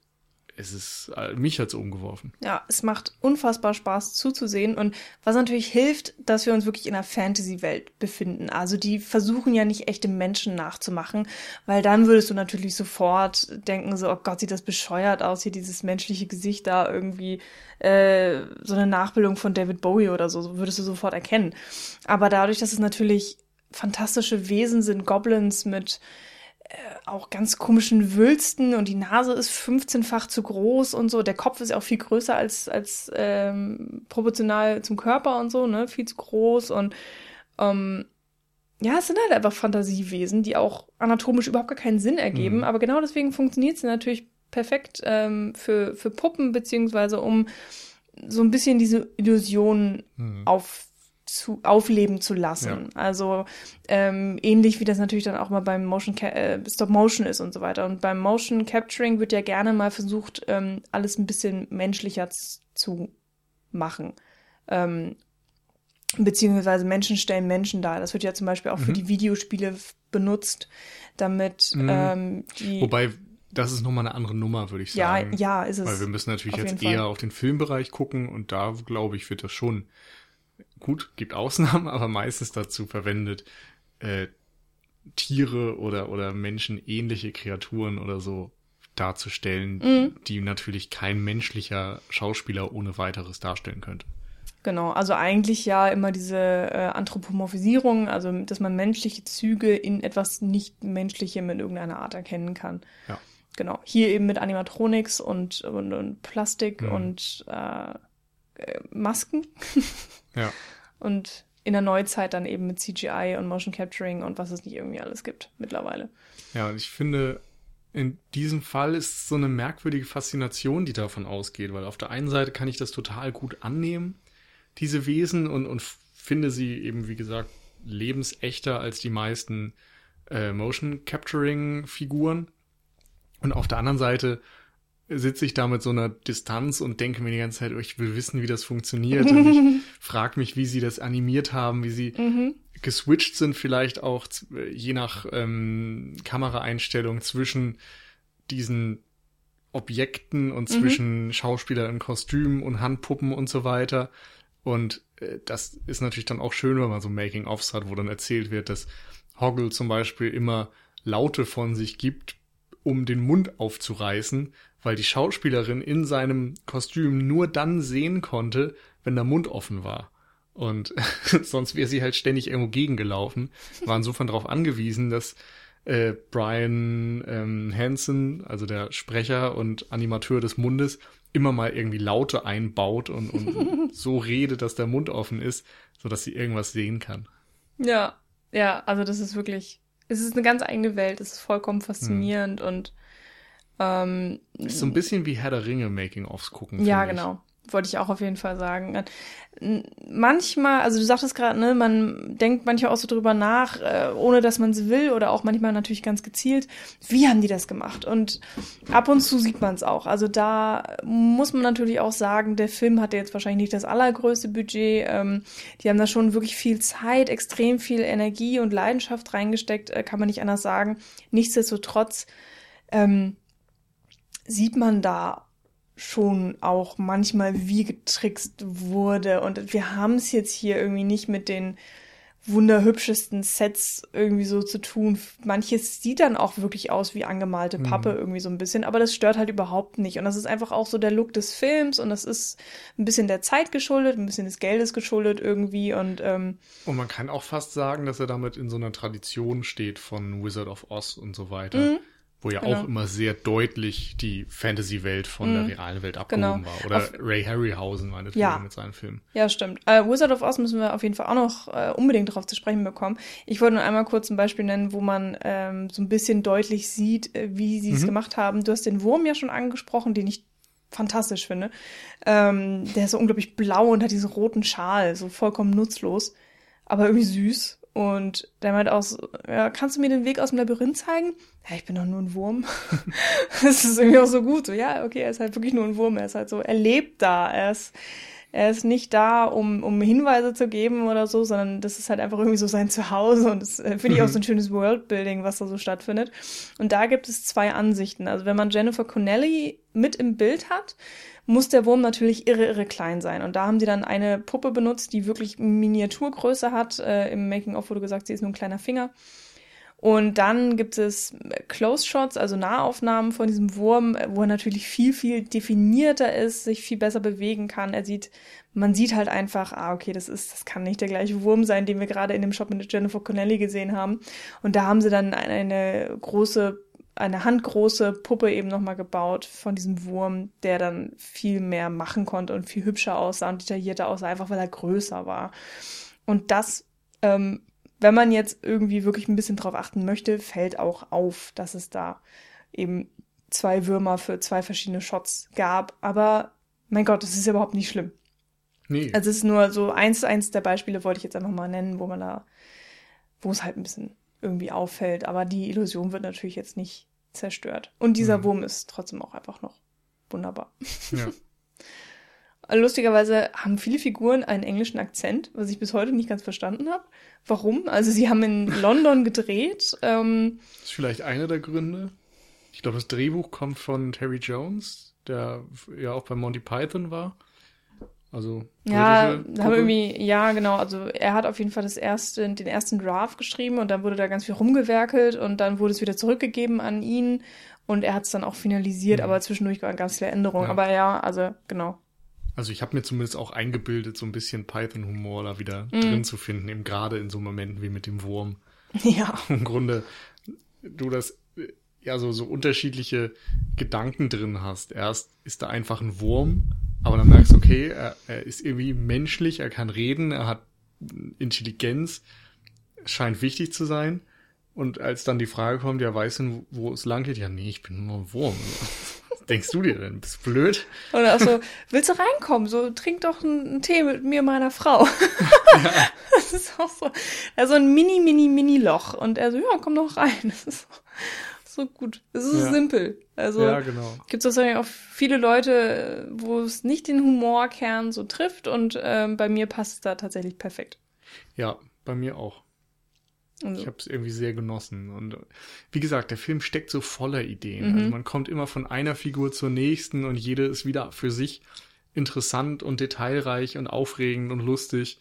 es ist, äh, mich hat's umgeworfen. Ja, es macht unfassbar Spaß zuzusehen und was natürlich hilft, dass wir uns wirklich in einer Fantasy-Welt befinden. Also die versuchen ja nicht echte Menschen nachzumachen, weil dann würdest du natürlich sofort denken so, oh Gott, sieht das bescheuert aus, hier dieses menschliche Gesicht da irgendwie äh, so eine Nachbildung von David Bowie oder so würdest du sofort erkennen. Aber dadurch, dass es natürlich fantastische Wesen sind, Goblins mit auch ganz komischen Wülsten und die Nase ist 15-fach zu groß und so. Der Kopf ist ja auch viel größer als, als ähm, proportional zum Körper und so, ne? Viel zu groß und ähm, ja, es sind halt einfach Fantasiewesen, die auch anatomisch überhaupt gar keinen Sinn ergeben, Mhm. aber genau deswegen funktioniert sie natürlich perfekt ähm, für, für Puppen, beziehungsweise um so ein bisschen diese Illusion Hm. Zu aufleben zu lassen. Ja. Also ähm, ähnlich wie das natürlich dann auch mal beim Motion äh, Stop Motion ist und so weiter. Und beim Motion Capturing wird ja gerne mal versucht, ähm, alles ein bisschen menschlicher zu machen. Ähm, beziehungsweise Menschen stellen Menschen dar. Das wird ja zum Beispiel auch mhm. für die Videospiele benutzt, damit mhm. ähm, die. Wobei das ist nochmal eine andere Nummer, würde ich sagen. Ja, ja, ist es. Weil wir müssen natürlich jetzt eher Fall. auf den Filmbereich gucken und da, glaube ich, wird das schon gut, gibt Ausnahmen, aber meistens dazu verwendet, äh, Tiere oder, oder menschenähnliche Kreaturen oder so darzustellen, mhm. die natürlich kein menschlicher Schauspieler ohne weiteres darstellen könnte. Genau, also eigentlich ja immer diese äh, Anthropomorphisierung, also dass man menschliche Züge in etwas nicht Menschlichem in irgendeiner Art erkennen kann. Ja. Genau, hier eben mit Animatronics und, und, und Plastik mhm. und äh, äh Masken. ja. Und in der Neuzeit dann eben mit CGI und Motion Capturing und was es nicht irgendwie alles gibt mittlerweile. Ja, und ich finde, in diesem Fall ist so eine merkwürdige Faszination, die davon ausgeht, weil auf der einen Seite kann ich das total gut annehmen, diese Wesen, und, und finde sie eben, wie gesagt, lebensechter als die meisten äh, Motion Capturing Figuren. Und auf der anderen Seite sitze ich da mit so einer Distanz und denke mir die ganze Zeit, oh, ich will wissen, wie das funktioniert. und ich frage mich, wie sie das animiert haben, wie sie mhm. geswitcht sind, vielleicht auch je nach ähm, Kameraeinstellung zwischen diesen Objekten und mhm. zwischen mhm. Schauspieler in Kostümen und Handpuppen und so weiter. Und äh, das ist natürlich dann auch schön, wenn man so Making-ofs hat, wo dann erzählt wird, dass Hoggle zum Beispiel immer Laute von sich gibt, um den Mund aufzureißen, weil die Schauspielerin in seinem Kostüm nur dann sehen konnte, wenn der Mund offen war. Und sonst wäre sie halt ständig irgendwo gegengelaufen. War insofern darauf angewiesen, dass äh, Brian ähm, Hansen, also der Sprecher und Animateur des Mundes, immer mal irgendwie Laute einbaut und, und so redet, dass der Mund offen ist, sodass sie irgendwas sehen kann. Ja, ja, also das ist wirklich, es ist eine ganz eigene Welt, es ist vollkommen faszinierend hm. und ähm, ist so ein bisschen wie Herr der Ringe Making-ofs gucken. Ja, genau. Wollte ich auch auf jeden Fall sagen. Manchmal, also du sagtest gerade, ne, man denkt manchmal auch so drüber nach, äh, ohne dass man es will oder auch manchmal natürlich ganz gezielt. Wie haben die das gemacht? Und ab und zu sieht man es auch. Also da muss man natürlich auch sagen, der Film hatte jetzt wahrscheinlich nicht das allergrößte Budget. Ähm, die haben da schon wirklich viel Zeit, extrem viel Energie und Leidenschaft reingesteckt, äh, kann man nicht anders sagen. Nichtsdestotrotz ähm, sieht man da schon auch manchmal, wie getrickst wurde. Und wir haben es jetzt hier irgendwie nicht mit den wunderhübschesten Sets irgendwie so zu tun. Manches sieht dann auch wirklich aus wie angemalte mhm. Pappe mhm. irgendwie so ein bisschen, aber das stört halt überhaupt nicht. Und das ist einfach auch so der Look des Films und das ist ein bisschen der Zeit geschuldet, ein bisschen des Geldes geschuldet irgendwie und ähm, Und man kann auch fast sagen, dass er damit in so einer Tradition steht von Wizard of Oz und so weiter. Mhm. Wo ja genau. auch immer sehr deutlich die Fantasy-Welt von mhm. der realen Welt abgehoben genau. war. Oder auf, Ray Harryhausen meinetwegen ja. mit seinen Filmen. Ja, stimmt. Äh, Wizard of Oz müssen wir auf jeden Fall auch noch äh, unbedingt darauf zu sprechen bekommen. Ich wollte nur einmal kurz ein Beispiel nennen, wo man ähm, so ein bisschen deutlich sieht, äh, wie sie es mhm. gemacht haben. Du hast den Wurm ja schon angesprochen, den ich fantastisch finde. Ähm, der ist so unglaublich blau und hat diesen roten Schal, so vollkommen nutzlos, aber irgendwie süß. Und der meint auch so, ja, kannst du mir den Weg aus dem Labyrinth zeigen? Ja, ich bin doch nur ein Wurm. das ist irgendwie auch so gut. So, ja, okay, er ist halt wirklich nur ein Wurm. Er ist halt so, er lebt da. Er ist, er ist nicht da, um, um Hinweise zu geben oder so, sondern das ist halt einfach irgendwie so sein Zuhause. Und das äh, finde ich auch so ein schönes Worldbuilding, was da so stattfindet. Und da gibt es zwei Ansichten. Also wenn man Jennifer Connelly mit im Bild hat, muss der Wurm natürlich irre, irre klein sein. Und da haben sie dann eine Puppe benutzt, die wirklich Miniaturgröße hat. Äh, Im Making-of wurde gesagt, sie ist nur ein kleiner Finger. Und dann gibt es Close-Shots, also Nahaufnahmen von diesem Wurm, wo er natürlich viel, viel definierter ist, sich viel besser bewegen kann. Er sieht, man sieht halt einfach, ah, okay, das ist, das kann nicht der gleiche Wurm sein, den wir gerade in dem Shop mit Jennifer Connelly gesehen haben. Und da haben sie dann eine große eine handgroße Puppe eben nochmal gebaut von diesem Wurm, der dann viel mehr machen konnte und viel hübscher aussah und detaillierter aussah, einfach weil er größer war. Und das, ähm, wenn man jetzt irgendwie wirklich ein bisschen drauf achten möchte, fällt auch auf, dass es da eben zwei Würmer für zwei verschiedene Shots gab. Aber mein Gott, das ist überhaupt nicht schlimm. Nee. Also es ist nur so eins, eins der Beispiele wollte ich jetzt einfach mal nennen, wo man da, wo es halt ein bisschen irgendwie auffällt. Aber die Illusion wird natürlich jetzt nicht zerstört. Und dieser Mhm. Wurm ist trotzdem auch einfach noch wunderbar. ja. Lustigerweise haben viele Figuren einen englischen Akzent, was ich bis heute nicht ganz verstanden habe. Warum? Also sie haben in London gedreht. Ähm, Das ist vielleicht einer der Gründe. Ich glaube, das Drehbuch kommt von Terry Jones, der ja auch bei Monty Python war. Also ja, haben irgendwie, ja, genau. Also er hat auf jeden Fall das erste, den ersten Draft geschrieben und dann wurde da ganz viel rumgewerkelt und dann wurde es wieder zurückgegeben an ihn und er hat es dann auch finalisiert, Mhm. aber zwischendurch waren ganz viele Änderungen. Ja. Aber ja, also genau. Also ich habe mir zumindest auch eingebildet, so ein bisschen Python-Humor da wieder Mhm. drin zu finden, eben gerade in so Momenten wie mit dem Wurm. Ja. Im Grunde du das ja so, so unterschiedliche Gedanken drin hast. Erst ist da einfach ein Wurm, aber dann merkst du, okay, er, er ist irgendwie menschlich, er kann reden, er hat Intelligenz, scheint wichtig zu sein. Und als dann die Frage kommt, ja, weißt du, wo es lang geht? Ja, nee, ich bin nur ein Wurm. Was denkst du dir denn? Bist du blöd? Und auch so, willst du reinkommen? So, trink doch einen, Tee mit mir, und meiner Frau. Das ist auch so, also ein mini, mini, mini Loch. Und er so, ja, komm doch rein. Das ist so, so gut. Es ist so Ja. simpel. Also, ja, genau. gibt es wahrscheinlich auch viele Leute, wo es nicht den Humorkern so trifft und ähm, bei mir passt es da tatsächlich perfekt. Ja, bei mir auch. Also, Ich habe es irgendwie sehr genossen. Und wie gesagt, der Film steckt so voller Ideen. Mhm. Also man kommt immer von einer Figur zur nächsten und jede ist wieder für sich interessant und detailreich und aufregend und lustig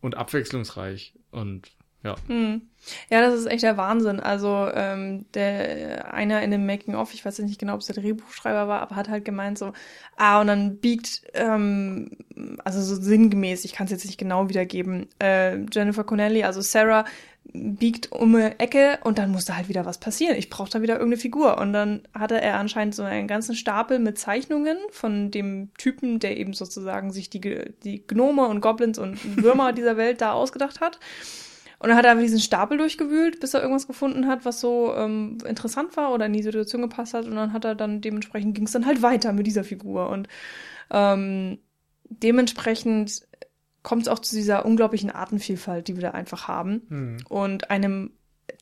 und abwechslungsreich. Und ja, hm. Ja, das ist echt der Wahnsinn. Also ähm, der einer in dem Making of, ich weiß jetzt nicht genau, ob es der Drehbuchschreiber war, aber hat halt gemeint so, ah und dann biegt, ähm, also so sinngemäß, ich kann es jetzt nicht genau wiedergeben, äh, Jennifer Connelly, also Sarah biegt um eine Ecke und dann musste halt wieder was passieren. Ich brauche da wieder irgendeine Figur. Und dann hatte er anscheinend so einen ganzen Stapel mit Zeichnungen von dem Typen, der eben sozusagen sich die, die Gnome und Goblins und Würmer dieser Welt da ausgedacht hat. Und dann hat er einfach diesen Stapel durchgewühlt, bis er irgendwas gefunden hat, was so ähm, interessant war oder in die Situation gepasst hat. Und dann hat er dann dementsprechend ging es dann halt weiter mit dieser Figur. Und ähm, dementsprechend kommt es auch zu dieser unglaublichen Artenvielfalt, die wir da einfach haben hm. und einem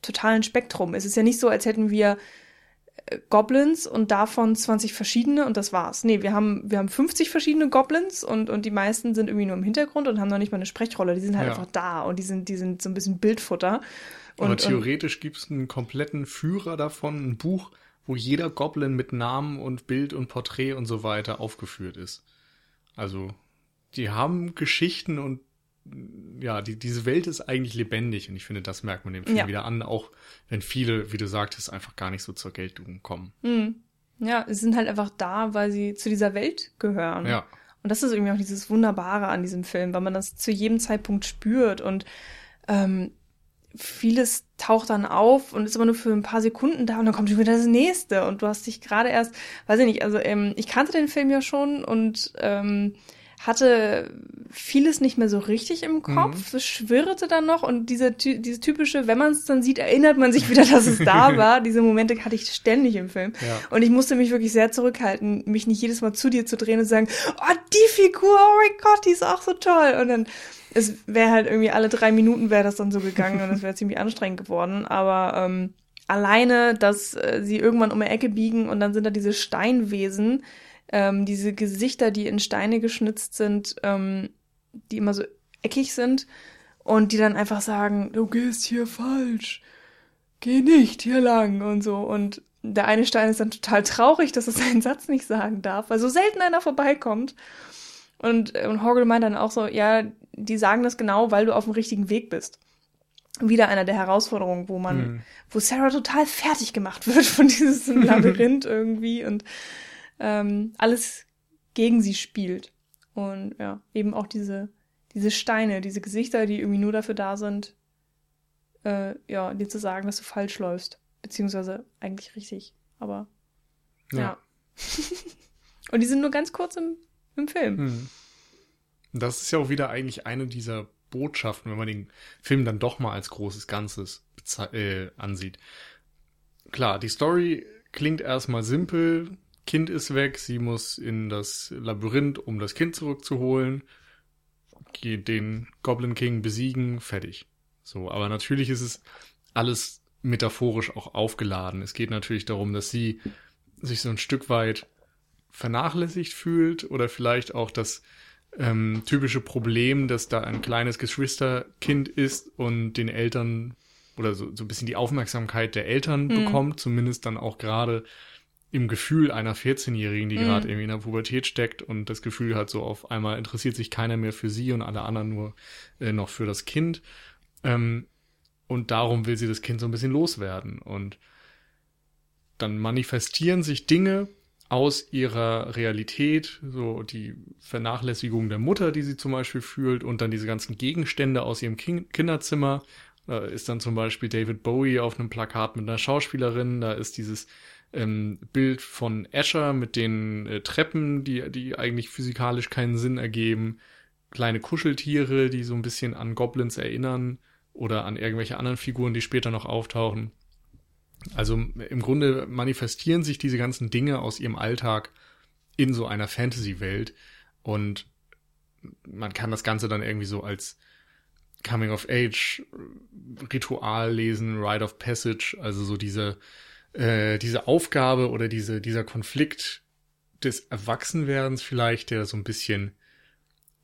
totalen Spektrum. Es ist ja nicht so, als hätten wir Goblins und davon 20 verschiedene und das war's. Nee, wir haben, wir haben 50 verschiedene Goblins und, und die meisten sind irgendwie nur im Hintergrund und haben noch nicht mal eine Sprechrolle. Die sind halt Ja. einfach da und die sind, die sind so ein bisschen Bildfutter. Und, aber theoretisch gibt es einen kompletten Führer davon, ein Buch, wo jeder Goblin mit Namen und Bild und Porträt und so weiter aufgeführt ist. Also, die haben Geschichten und ja, die, diese Welt ist eigentlich lebendig und ich finde, das merkt man dem Film Ja. wieder an, auch wenn viele, wie du sagtest, einfach gar nicht so zur Geltung kommen. Hm. Ja, sie sind halt einfach da, weil sie zu dieser Welt gehören. Ja, Und das ist irgendwie auch dieses Wunderbare an diesem Film, weil man das zu jedem Zeitpunkt spürt und ähm, vieles taucht dann auf und ist aber nur für ein paar Sekunden da und dann kommt schon wieder das nächste und du hast dich gerade erst, weiß ich nicht, also ähm, ich kannte den Film ja schon und ähm, hatte vieles nicht mehr so richtig im Kopf, es schwirrte dann noch und diese, diese typische, wenn man es dann sieht, erinnert man sich wieder, dass es da war. Diese Momente hatte ich ständig im Film. ja. Und ich musste mich wirklich sehr zurückhalten, mich nicht jedes Mal zu dir zu drehen und sagen, oh, die Figur, oh mein Gott, die ist auch so toll. Und dann, es wäre halt irgendwie alle drei Minuten wäre das dann so gegangen und es wäre ziemlich anstrengend geworden. Aber ähm, alleine, dass äh, sie irgendwann um eine Ecke biegen und dann sind da diese Steinwesen, ähm, diese Gesichter, die in Steine geschnitzt sind, ähm, die immer so eckig sind und die dann einfach sagen, du gehst hier falsch geh nicht hier lang und so. Und der eine Stein ist dann total traurig, dass er seinen Satz nicht sagen darf, weil so selten einer vorbeikommt. Und, äh, und Horgel meint dann auch so, ja, die sagen das genau, weil du auf dem richtigen Weg bist. Wieder einer der Herausforderungen, wo man, Hm. wo Sarah total fertig gemacht wird von diesem Labyrinth irgendwie und ähm, alles gegen sie spielt. Und ja, eben auch diese, diese Steine, diese Gesichter, die irgendwie nur dafür da sind, äh, ja, dir zu sagen, dass du falsch läufst. Beziehungsweise eigentlich richtig. Aber ja. ja. Und die sind nur ganz kurz im, im Film. Hm. Und Das ist ja auch wieder eigentlich eine dieser Botschaften, wenn man den Film dann doch mal als großes Ganzes äh, ansieht. Klar, die Story klingt erstmal simpel. Kind ist weg, sie muss in das Labyrinth, um das Kind zurückzuholen. den Goblin King besiegen, fertig. So, aber natürlich ist es alles metaphorisch auch aufgeladen. Es geht natürlich darum, dass sie sich so ein Stück weit vernachlässigt fühlt oder vielleicht auch das ähm, typische Problem, dass da ein kleines Geschwisterkind ist und den Eltern oder so, so ein bisschen die Aufmerksamkeit der Eltern mhm. bekommt, zumindest dann auch gerade im Gefühl einer 14-Jährigen, die mhm. gerade irgendwie in der Pubertät steckt und das Gefühl hat, so auf einmal interessiert sich keiner mehr für sie und alle anderen nur äh, noch für das Kind. Ähm, und darum will sie das Kind so ein bisschen loswerden. Und dann manifestieren sich Dinge aus ihrer Realität, so die Vernachlässigung der Mutter, die sie zum Beispiel fühlt, und dann diese ganzen Gegenstände aus ihrem Kinderzimmer. Da ist dann zum Beispiel David Bowie auf einem Plakat mit einer Schauspielerin, da ist dieses ähm, Bild von Escher mit den äh, Treppen, die, die eigentlich physikalisch keinen Sinn ergeben, kleine Kuscheltiere, die so ein bisschen an Goblins erinnern oder an irgendwelche anderen Figuren, die später noch auftauchen. Also im Grunde manifestieren sich diese ganzen Dinge aus ihrem Alltag in so einer Fantasy-Welt und man kann das Ganze dann irgendwie so als Coming-of-Age-Ritual lesen, Rite of Passage, also so diese, äh, diese Aufgabe oder diese, dieser Konflikt des Erwachsenwerdens vielleicht, der so ein bisschen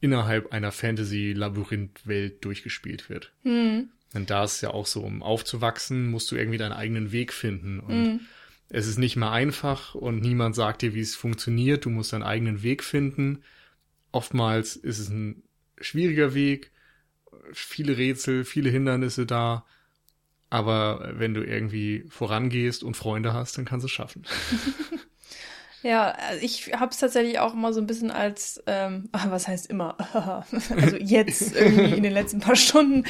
innerhalb einer Fantasy-Labyrinth-Welt durchgespielt wird. Hm. Denn da ist es ja auch so, um aufzuwachsen, musst du irgendwie deinen eigenen Weg finden. Und hm. es ist nicht mehr einfach und niemand sagt dir, wie es funktioniert. Du musst deinen eigenen Weg finden. Oftmals ist es ein schwieriger Weg, viele Rätsel, viele Hindernisse da. Aber wenn du irgendwie vorangehst und Freunde hast, dann kannst du es schaffen. Ja, also ich habe es tatsächlich auch immer so ein bisschen als, ähm, was heißt immer, also jetzt irgendwie in den letzten paar Stunden,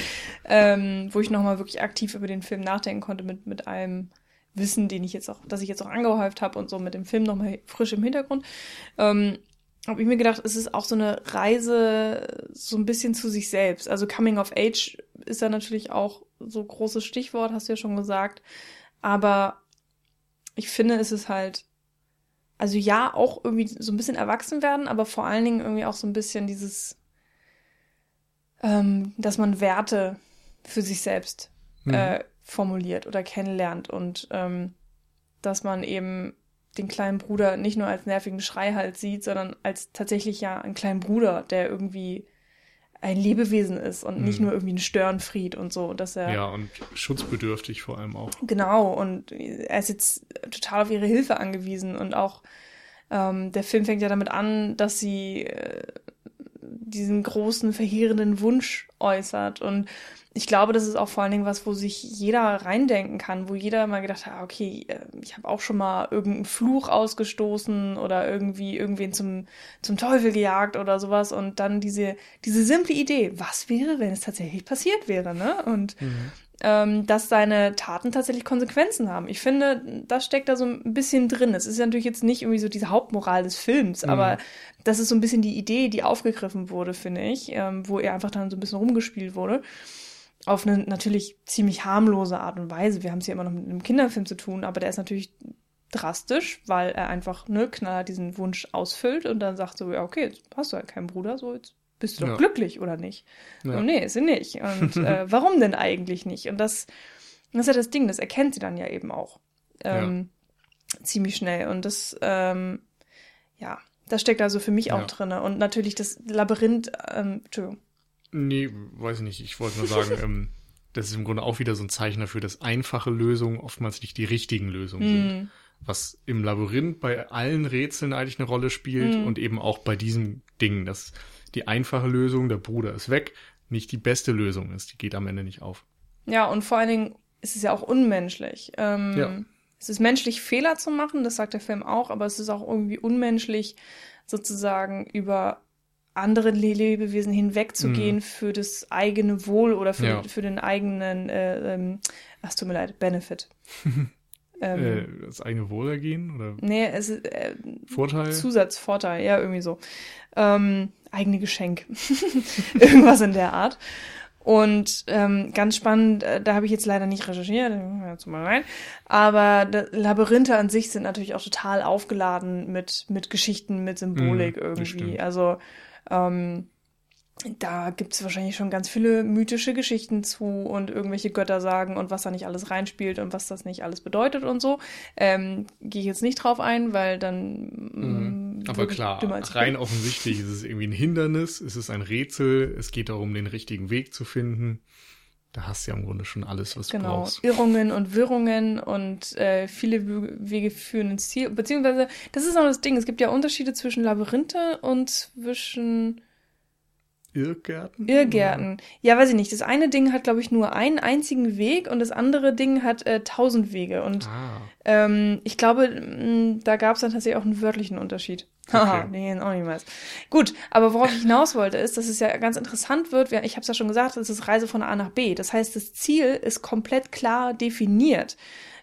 ähm, wo ich nochmal wirklich aktiv über den Film nachdenken konnte mit, mit allem Wissen, den ich jetzt auch, dass ich jetzt auch angehäuft habe und so mit dem Film nochmal frisch im Hintergrund, ähm, habe ich mir gedacht, es ist auch so eine Reise so ein bisschen zu sich selbst. Also Coming of Age ist ja natürlich auch so großes Stichwort, hast du ja schon gesagt. Aber ich finde, es ist halt also ja, auch irgendwie so ein bisschen erwachsen werden, aber vor allen Dingen irgendwie auch so ein bisschen dieses, ähm, dass man Werte für sich selbst mhm. äh, formuliert oder kennenlernt und ähm, dass man eben den kleinen Bruder nicht nur als nervigen Schrei halt sieht, sondern als tatsächlich ja einen kleinen Bruder, der irgendwie ein Lebewesen ist und nicht mhm. nur irgendwie ein Störenfried und so, dass er ja und schutzbedürftig vor allem auch genau und er ist jetzt total auf ihre Hilfe angewiesen und auch ähm, der Film fängt ja damit an, dass sie äh, diesen großen verheerenden Wunsch äußert und ich glaube, das ist auch vor allen Dingen was, wo sich jeder reindenken kann, wo jeder mal gedacht hat, ah, okay, äh, ich habe auch schon mal irgendeinen Fluch ausgestoßen oder irgendwie irgendwen zum, zum Teufel gejagt oder sowas und dann diese, diese simple Idee, was wäre, wenn es tatsächlich passiert wäre, ne? Und mhm. ähm, dass seine Taten tatsächlich Konsequenzen haben. Ich finde, das steckt da so ein bisschen drin. Es ist ja natürlich jetzt nicht irgendwie so diese Hauptmoral des Films, mhm. aber das ist so ein bisschen die Idee, die aufgegriffen wurde, finde ich, ähm, wo er einfach dann so ein bisschen rumgespielt wurde auf eine natürlich ziemlich harmlose Art und Weise. Wir haben es hier immer noch mit einem Kinderfilm zu tun, aber der ist natürlich drastisch, weil er einfach, ne, knaller diesen Wunsch ausfüllt und dann sagt so, ja, okay, jetzt hast du halt keinen Bruder, so jetzt bist du doch ja. glücklich, oder nicht? Ja. Und nee, ist sie nicht. Und äh, warum denn eigentlich nicht? Und das, das ist ja das Ding, das erkennt sie dann ja eben auch ähm, ja. ziemlich schnell. Und das, ähm, ja, das steckt also für mich auch drinne. Und natürlich das Labyrinth, ähm, Entschuldigung. Nee, weiß ich nicht. Ich wollte nur sagen, ähm, das ist im Grunde auch wieder so ein Zeichen dafür, dass einfache Lösungen oftmals nicht die richtigen Lösungen mm. sind. Was im Labyrinth bei allen Rätseln eigentlich eine Rolle spielt mm. und eben auch bei diesem Ding, dass die einfache Lösung, der Bruder ist weg, nicht die beste Lösung ist. Die geht am Ende nicht auf. Ja, und vor allen Dingen ist es ja auch unmenschlich. Ähm, ja. Es ist menschlich, Fehler zu machen, das sagt der Film auch, aber es ist auch irgendwie unmenschlich, sozusagen über anderen Lebewesen hinwegzugehen mhm. für das eigene Wohl oder für, ja. für den eigenen, äh, ähm, ach, tut mir leid, Benefit. ähm, äh, das eigene Wohlergehen? Oder? Nee, es ist äh, Vorteil? Zusatzvorteil, ja, irgendwie so. Ähm, eigene Geschenk. Irgendwas in der Art. Und ähm, ganz spannend, äh, da habe ich jetzt leider nicht recherchiert, jetzt mal rein. Aber Labyrinthe an sich sind natürlich auch total aufgeladen mit, mit Geschichten, mit Symbolik mm, irgendwie. Also ähm, da gibt es wahrscheinlich schon ganz viele mythische Geschichten zu und irgendwelche Götter sagen und was da nicht alles reinspielt und was das nicht alles bedeutet und so. Ähm, Gehe ich jetzt nicht drauf ein, weil dann. Mhm. Aber klar, rein offensichtlich ist es irgendwie ein Hindernis, es ist ein Rätsel, es geht darum, den richtigen Weg zu finden. Da hast du ja im Grunde schon alles, was genau. du brauchst. Irrungen und Wirrungen und äh, viele Wege führen ins Ziel. Beziehungsweise, das ist auch das Ding, es gibt ja Unterschiede zwischen Labyrinthe und zwischen Irrgärten? Irrgärten. Ja, weiß ich nicht. Das eine Ding hat, glaube ich, nur einen einzigen Weg und das andere Ding hat äh, tausend Wege. Und ah. ähm, ich glaube, da gab es dann tatsächlich auch einen wörtlichen Unterschied. Haha, okay. nee, auch mehr. Gut, aber worauf ich hinaus wollte, ist, dass es ja ganz interessant wird. Ich habe es ja schon gesagt, es ist Reise von A nach B. Das heißt, das Ziel ist komplett klar definiert.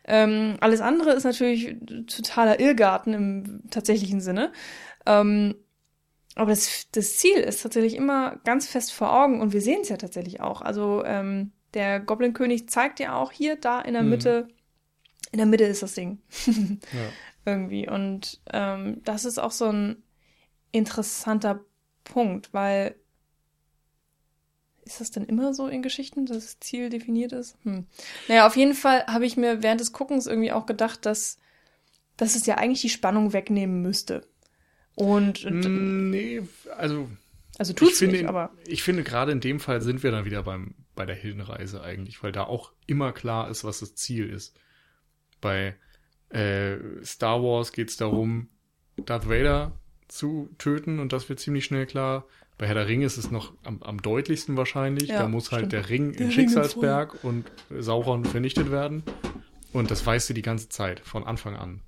Ähm, alles andere ist natürlich totaler Irrgarten im tatsächlichen Sinne. Ähm, aber das, das Ziel ist tatsächlich immer ganz fest vor Augen und wir sehen es ja tatsächlich auch. Also ähm, der Goblin-König zeigt ja auch hier, da in der mhm. Mitte, in der Mitte ist das Ding. ja. Irgendwie. Und ähm, das ist auch so ein interessanter Punkt, weil ist das denn immer so in Geschichten, dass das Ziel definiert ist? Hm. Naja, auf jeden Fall habe ich mir während des Guckens irgendwie auch gedacht, dass, dass es ja eigentlich die Spannung wegnehmen müsste. Und, mm, nee, also. Also tut's ich finde, nicht, aber. Ich finde, gerade in dem Fall sind wir dann wieder beim, bei der Heldenreise eigentlich, weil da auch immer klar ist, was das Ziel ist. Bei äh, Star Wars geht es darum, Darth Vader zu töten und das wird ziemlich schnell klar. Bei Herr der Ringe ist es noch am, am deutlichsten wahrscheinlich. Ja, da muss halt der Ring der in Schicksalsberg und Sauron vernichtet werden. Und das weißt du die ganze Zeit, von Anfang an.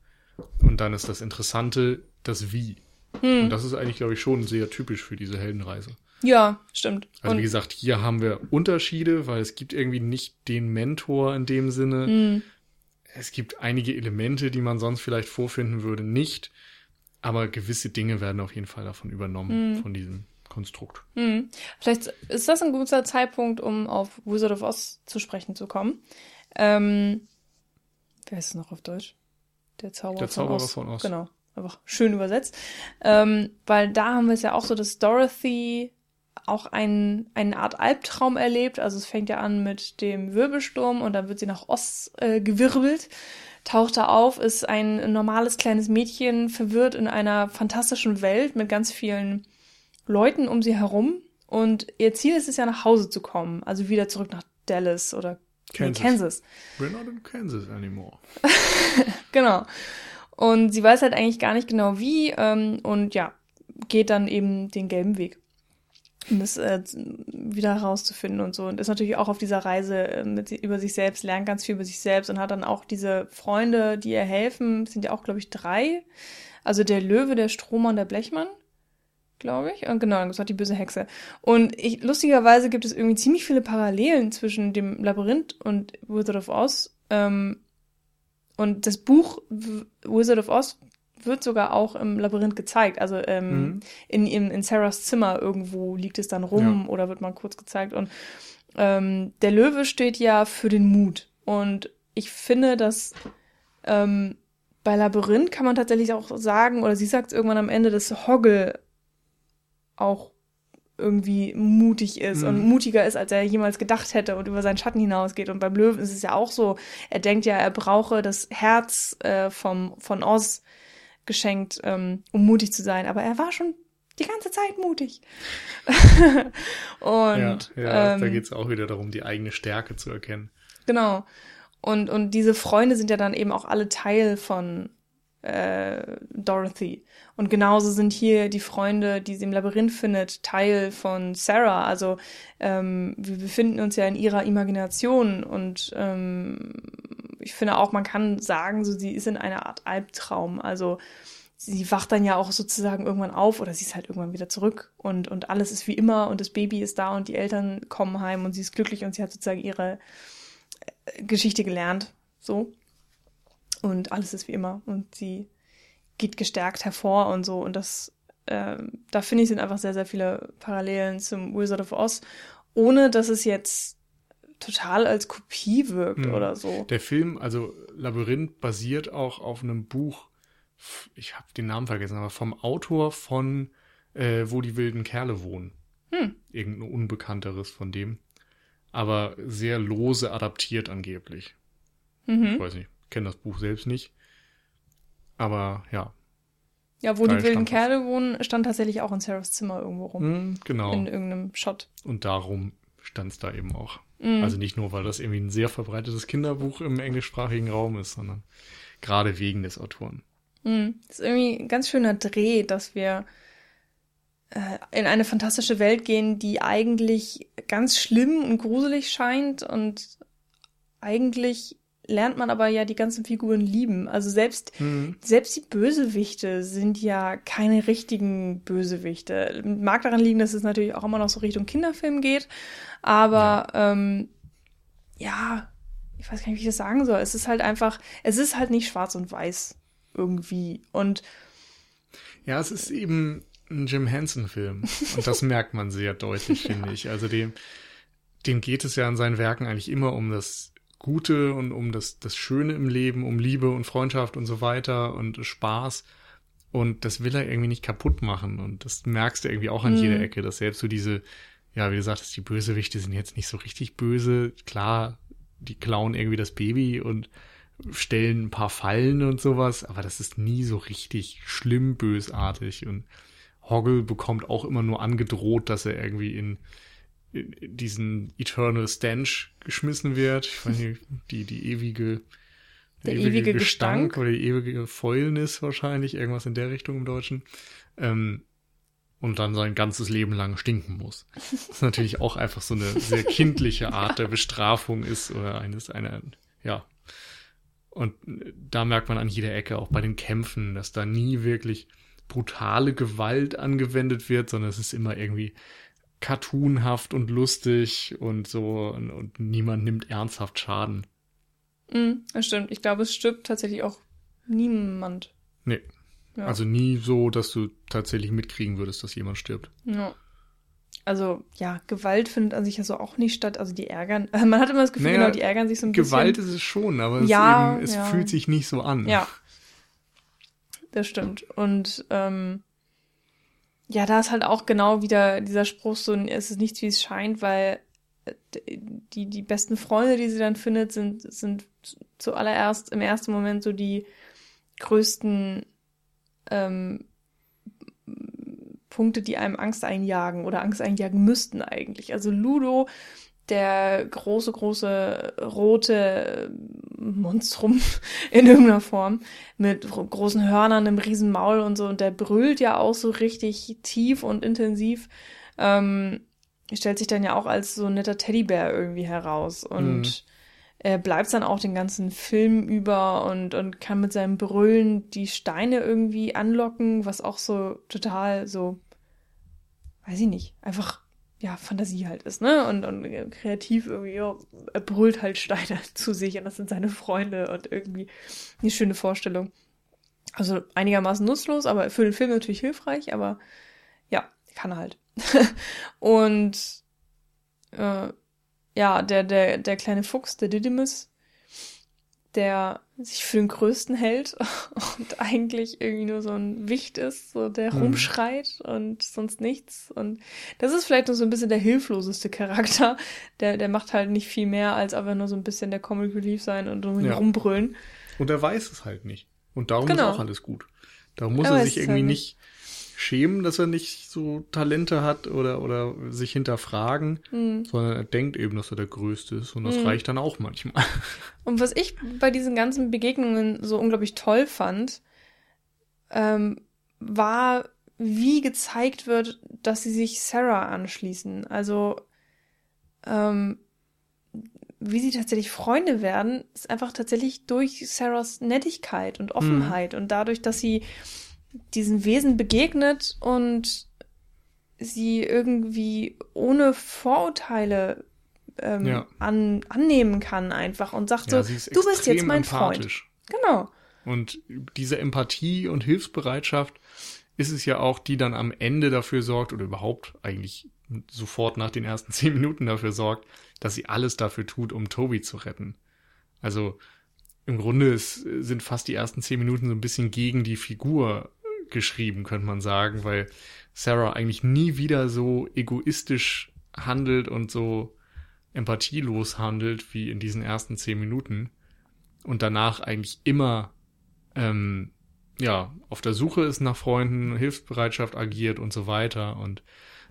Und dann ist das Interessante das Wie. Hm. Und das ist eigentlich, glaube ich, schon sehr typisch für diese Heldenreise. Ja, stimmt. Also und wie gesagt, hier haben wir Unterschiede, weil es gibt irgendwie nicht den Mentor in dem Sinne. Hm. Es gibt einige Elemente, die man sonst vielleicht vorfinden würde, nicht. Aber gewisse Dinge werden auf jeden Fall davon übernommen, hm. von diesem Konstrukt. Hm. Vielleicht ist das ein guter Zeitpunkt, um auf Wizard of Oz zu sprechen zu kommen. Ähm, wer ist es noch auf Deutsch? Der Zauberer, Der Zauberer von, Oz. von Oz. Genau einfach schön übersetzt. Ähm, weil da haben wir es ja auch so, dass Dorothy auch ein, eine Art Albtraum erlebt. Also es fängt ja an mit dem Wirbelsturm und dann wird sie nach Ost äh, gewirbelt, taucht da auf, ist ein normales kleines Mädchen, verwirrt in einer fantastischen Welt mit ganz vielen Leuten um sie herum. Und ihr Ziel ist es ja, nach Hause zu kommen, also wieder zurück nach Dallas oder Kansas. Kansas. We're not in Kansas anymore. genau. Und sie weiß halt eigentlich gar nicht genau wie ähm, und ja, geht dann eben den gelben Weg. Um das äh, wieder herauszufinden und so. Und ist natürlich auch auf dieser Reise äh, mit, über sich selbst, lernt ganz viel über sich selbst und hat dann auch diese Freunde, die ihr helfen, sind ja auch, glaube ich, drei. Also der Löwe, der Stromer und der Blechmann glaube ich. Und genau, das war die böse Hexe. Und ich, lustigerweise gibt es irgendwie ziemlich viele Parallelen zwischen dem Labyrinth und Wizard of Oz. Ähm, und das Buch Wizard of Oz wird sogar auch im Labyrinth gezeigt. Also ähm, mhm. in, in, in Sarahs Zimmer irgendwo liegt es dann rum ja. oder wird mal kurz gezeigt. Und ähm, der Löwe steht ja für den Mut. Und ich finde, dass ähm, bei Labyrinth kann man tatsächlich auch sagen, oder sie sagt es irgendwann am Ende, dass Hoggle auch irgendwie mutig ist mhm. und mutiger ist, als er jemals gedacht hätte und über seinen Schatten hinausgeht. Und beim Löwen ist es ja auch so, er denkt ja, er brauche das Herz äh, vom, von Oz geschenkt, ähm, um mutig zu sein. Aber er war schon die ganze Zeit mutig. und ja, ja ähm, da geht es auch wieder darum, die eigene Stärke zu erkennen. Genau. Und, und diese Freunde sind ja dann eben auch alle Teil von äh, Dorothy. Und genauso sind hier die Freunde, die sie im Labyrinth findet, Teil von Sarah. Also ähm, wir befinden uns ja in ihrer Imagination und ähm, ich finde auch, man kann sagen, so sie ist in einer Art Albtraum. Also sie wacht dann ja auch sozusagen irgendwann auf oder sie ist halt irgendwann wieder zurück und, und alles ist wie immer und das Baby ist da und die Eltern kommen heim und sie ist glücklich und sie hat sozusagen ihre äh, Geschichte gelernt. So und alles ist wie immer und sie geht gestärkt hervor und so und das äh, da finde ich sind einfach sehr sehr viele Parallelen zum Wizard of Oz ohne dass es jetzt total als Kopie wirkt hm. oder so. Der Film, also Labyrinth, basiert auch auf einem Buch, ich habe den Namen vergessen, aber vom Autor von äh, Wo die wilden Kerle wohnen. Hm. Irgendein Unbekannteres von dem. Aber sehr lose adaptiert angeblich. Ich Mhm. weiß nicht, kenne das Buch selbst nicht. Aber ja. Ja, wo die wilden. Kerle wohnen, stand tatsächlich auch in Sarahs Zimmer irgendwo rum. Hm, genau. In irgendeinem Shot. Und darum stand es da eben auch. Mhm. Also nicht nur, weil das irgendwie ein sehr verbreitetes Kinderbuch im englischsprachigen Raum ist, sondern gerade wegen des Autoren. Mhm. Das ist irgendwie ein ganz schöner Dreh, dass wir äh, in eine fantastische Welt gehen, die eigentlich ganz schlimm und gruselig scheint und eigentlich lernt man aber ja die ganzen Figuren lieben. Also selbst Hm. selbst die Bösewichte sind ja keine richtigen Bösewichte. Mag daran liegen, dass es natürlich auch immer noch so Richtung Kinderfilm geht, aber ja, ähm, ja ich weiß gar nicht, wie ich das sagen soll. Es ist halt einfach, es ist halt nicht schwarz und weiß irgendwie und Ja, es ist eben ein Jim Henson-Film. Und das merkt man sehr deutlich, finde ich. Also dem, dem geht es ja in seinen Werken eigentlich immer um das Gute und um das, das Schöne im Leben, um Liebe und Freundschaft und so weiter und Spaß. Und das will er irgendwie nicht kaputt machen. Und das merkst du irgendwie auch an Mhm. jeder Ecke, dass selbst so diese, ja, wie du sagtest, die Bösewichte sind jetzt nicht so richtig böse. Klar, die klauen irgendwie das Baby und stellen ein paar Fallen und sowas, aber das ist nie so richtig schlimm bösartig. Und Hoggle bekommt auch immer nur angedroht, dass er irgendwie in, in diesen Eternal Stench geschmissen wird. Ich weiß nicht, die, die ewige, Der ewige Gestank. oder die ewige Fäulnis wahrscheinlich, irgendwas in der Richtung im Deutschen. Ähm, und dann sein ganzes Leben lang stinken muss. Was natürlich auch einfach so eine sehr kindliche Art der Bestrafung ist oder eines einer, ja. Und da merkt man an jeder Ecke, auch bei den Kämpfen, dass da nie wirklich brutale Gewalt angewendet wird, sondern es ist immer irgendwie cartoonhaft und lustig und so und, und niemand nimmt ernsthaft Schaden. Mhm, das stimmt. Ich glaube, es stirbt tatsächlich auch niemand. Nee. Ja. Also nie so, dass du tatsächlich mitkriegen würdest, dass jemand stirbt. Ja. Also, ja, Gewalt findet an sich ja so auch nicht statt. Also, die ärgern. Man hat immer das Gefühl, Naja, genau, die ärgern sich so ein Gewalt bisschen. ist es schon, aber es, Ja, eben, es ja. fühlt sich nicht so an. Ja. Das stimmt. Und ähm, ja, da ist halt auch genau wieder dieser Spruch so, es ist nichts, wie es scheint, weil äh, die, die besten Freunde, die sie dann findet, sind, sind zuallererst im ersten Moment so die größten ähm, Punkte, die einem Angst einjagen oder Angst einjagen müssten eigentlich. Also Ludo, der große, große rote Monstrum in irgendeiner Form mit ro- großen Hörnern, einem riesen Maul und so und der brüllt ja auch so richtig tief und intensiv. Ähm, stellt sich dann ja auch als so ein netter Teddybär irgendwie heraus und Mhm. er bleibt dann auch den ganzen Film über und, und kann mit seinem Brüllen die Steine irgendwie anlocken, was auch so total so, weiß ich nicht, einfach, ja, Fantasie halt ist, ne? Und, und kreativ irgendwie, ja, er brüllt halt Steine zu sich und das sind seine Freunde und irgendwie eine schöne Vorstellung. Also einigermaßen nutzlos, aber für den Film natürlich hilfreich, aber ja, kann er halt. und äh, ja, der, der, der kleine Fuchs, der Didymus, der sich für den Größten hält und eigentlich irgendwie nur so ein Wicht ist, so der Mhm. rumschreit und sonst nichts. Und das ist vielleicht nur so ein bisschen der hilfloseste Charakter. Der, der macht halt nicht viel mehr, als aber nur so ein bisschen der Comic Relief sein und Ja. rumbrüllen. Und er weiß es halt nicht. Und darum Genau. ist auch alles gut. Darum muss Er er sich irgendwie halt nicht schämen, dass er nicht so Talente hat oder, oder sich hinterfragen, Hm. sondern er denkt eben, dass er der Größte ist und das Mhm. reicht dann auch manchmal. Und was ich bei diesen ganzen Begegnungen so unglaublich toll fand, ähm, war, wie gezeigt wird, dass sie sich Sarah anschließen. Also, ähm, wie sie tatsächlich Freunde werden, ist einfach tatsächlich durch Sarahs Nettigkeit und Offenheit und dadurch, dass sie diesen Wesen begegnet und sie irgendwie ohne Vorurteile ähm, Ja. an, annehmen kann einfach und sagt Ja, so, du bist jetzt mein Freund. Genau. Und diese Empathie und Hilfsbereitschaft ist es ja auch, die dann am Ende dafür sorgt oder überhaupt eigentlich sofort nach den ersten zehn Minuten dafür sorgt, dass sie alles dafür tut, um Toby zu retten. Also im Grunde ist, sind fast die ersten zehn Minuten so ein bisschen gegen die Figur geschrieben, könnte man sagen, weil Sarah eigentlich nie wieder so egoistisch handelt und so empathielos handelt wie in diesen ersten zehn Minuten und danach eigentlich immer ähm, ja auf der Suche ist nach Freunden, Hilfsbereitschaft agiert und so weiter und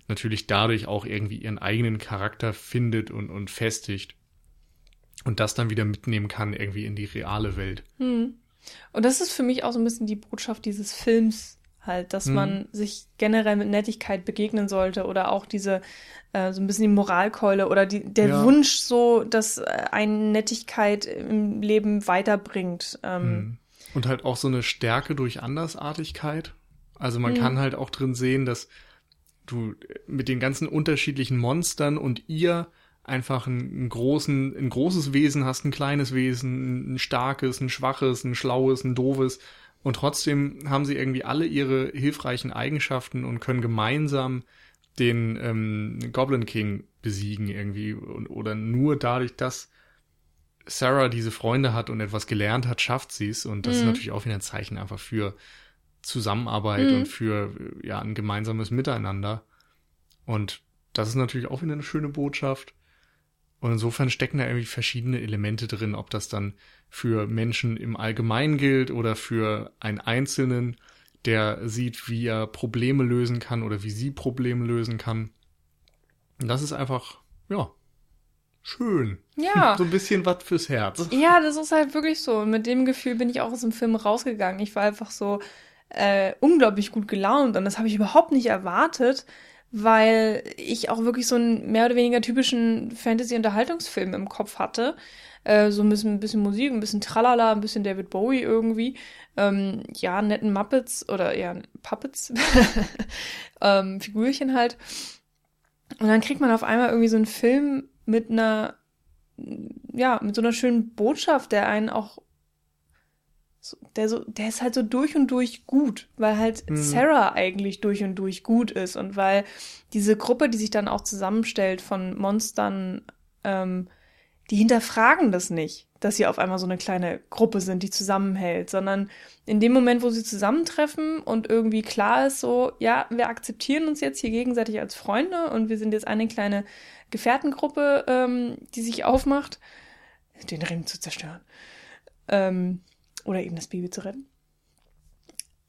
natürlich dadurch auch irgendwie ihren eigenen Charakter findet und, und festigt und das dann wieder mitnehmen kann irgendwie in die reale Welt. Hm. Und das ist für mich auch so ein bisschen die Botschaft dieses Films halt, dass hm. man sich generell mit Nettigkeit begegnen sollte oder auch diese äh, so ein bisschen die Moralkeule oder die, der ja. Wunsch so, dass äh, eine Nettigkeit im Leben weiterbringt. Ähm, hm. Und halt auch so eine Stärke durch Andersartigkeit. Also man hm. kann halt auch drin sehen, dass du mit den ganzen unterschiedlichen Monstern und ihr einfach ein, ein, großen, ein großes Wesen hast, ein kleines Wesen, ein starkes, ein schwaches, ein schlaues, ein doofes. Und trotzdem haben sie irgendwie alle ihre hilfreichen Eigenschaften und können gemeinsam den ähm, Goblin King besiegen irgendwie. Und, oder nur dadurch, dass Sarah diese Freunde hat und etwas gelernt hat, schafft sie es. Und das mhm. ist natürlich auch wieder ein Zeichen einfach für Zusammenarbeit mhm. und für ja ein gemeinsames Miteinander. Und das ist natürlich auch wieder eine schöne Botschaft. Und insofern stecken da irgendwie verschiedene Elemente drin, ob das dann für Menschen im Allgemeinen gilt oder für einen Einzelnen, der sieht, wie er Probleme lösen kann oder wie sie Probleme lösen kann. Und das ist einfach, ja, schön. Ja. So ein bisschen was fürs Herz. Ja, das ist halt wirklich so. Und mit dem Gefühl bin ich auch aus dem Film rausgegangen. Ich war einfach so äh, unglaublich gut gelaunt und das habe ich überhaupt nicht erwartet weil ich auch wirklich so einen mehr oder weniger typischen Fantasy-Unterhaltungsfilm im Kopf hatte. Äh, so ein bisschen, ein bisschen Musik, ein bisschen Tralala, ein bisschen David Bowie irgendwie. Ähm, ja, netten Muppets oder ja, Puppets. ähm, Figürchen halt. Und dann kriegt man auf einmal irgendwie so einen Film mit einer, ja, mit so einer schönen Botschaft, der einen auch der so, der ist halt so durch und durch gut, weil halt mhm. Sarah eigentlich durch und durch gut ist und weil diese Gruppe, die sich dann auch zusammenstellt von Monstern, ähm, die hinterfragen das nicht, dass sie auf einmal so eine kleine Gruppe sind, die zusammenhält, sondern in dem Moment, wo sie zusammentreffen und irgendwie klar ist, so, ja, wir akzeptieren uns jetzt hier gegenseitig als Freunde und wir sind jetzt eine kleine Gefährtengruppe, ähm, die sich aufmacht, den Ring zu zerstören. Ähm, oder eben das Baby zu retten.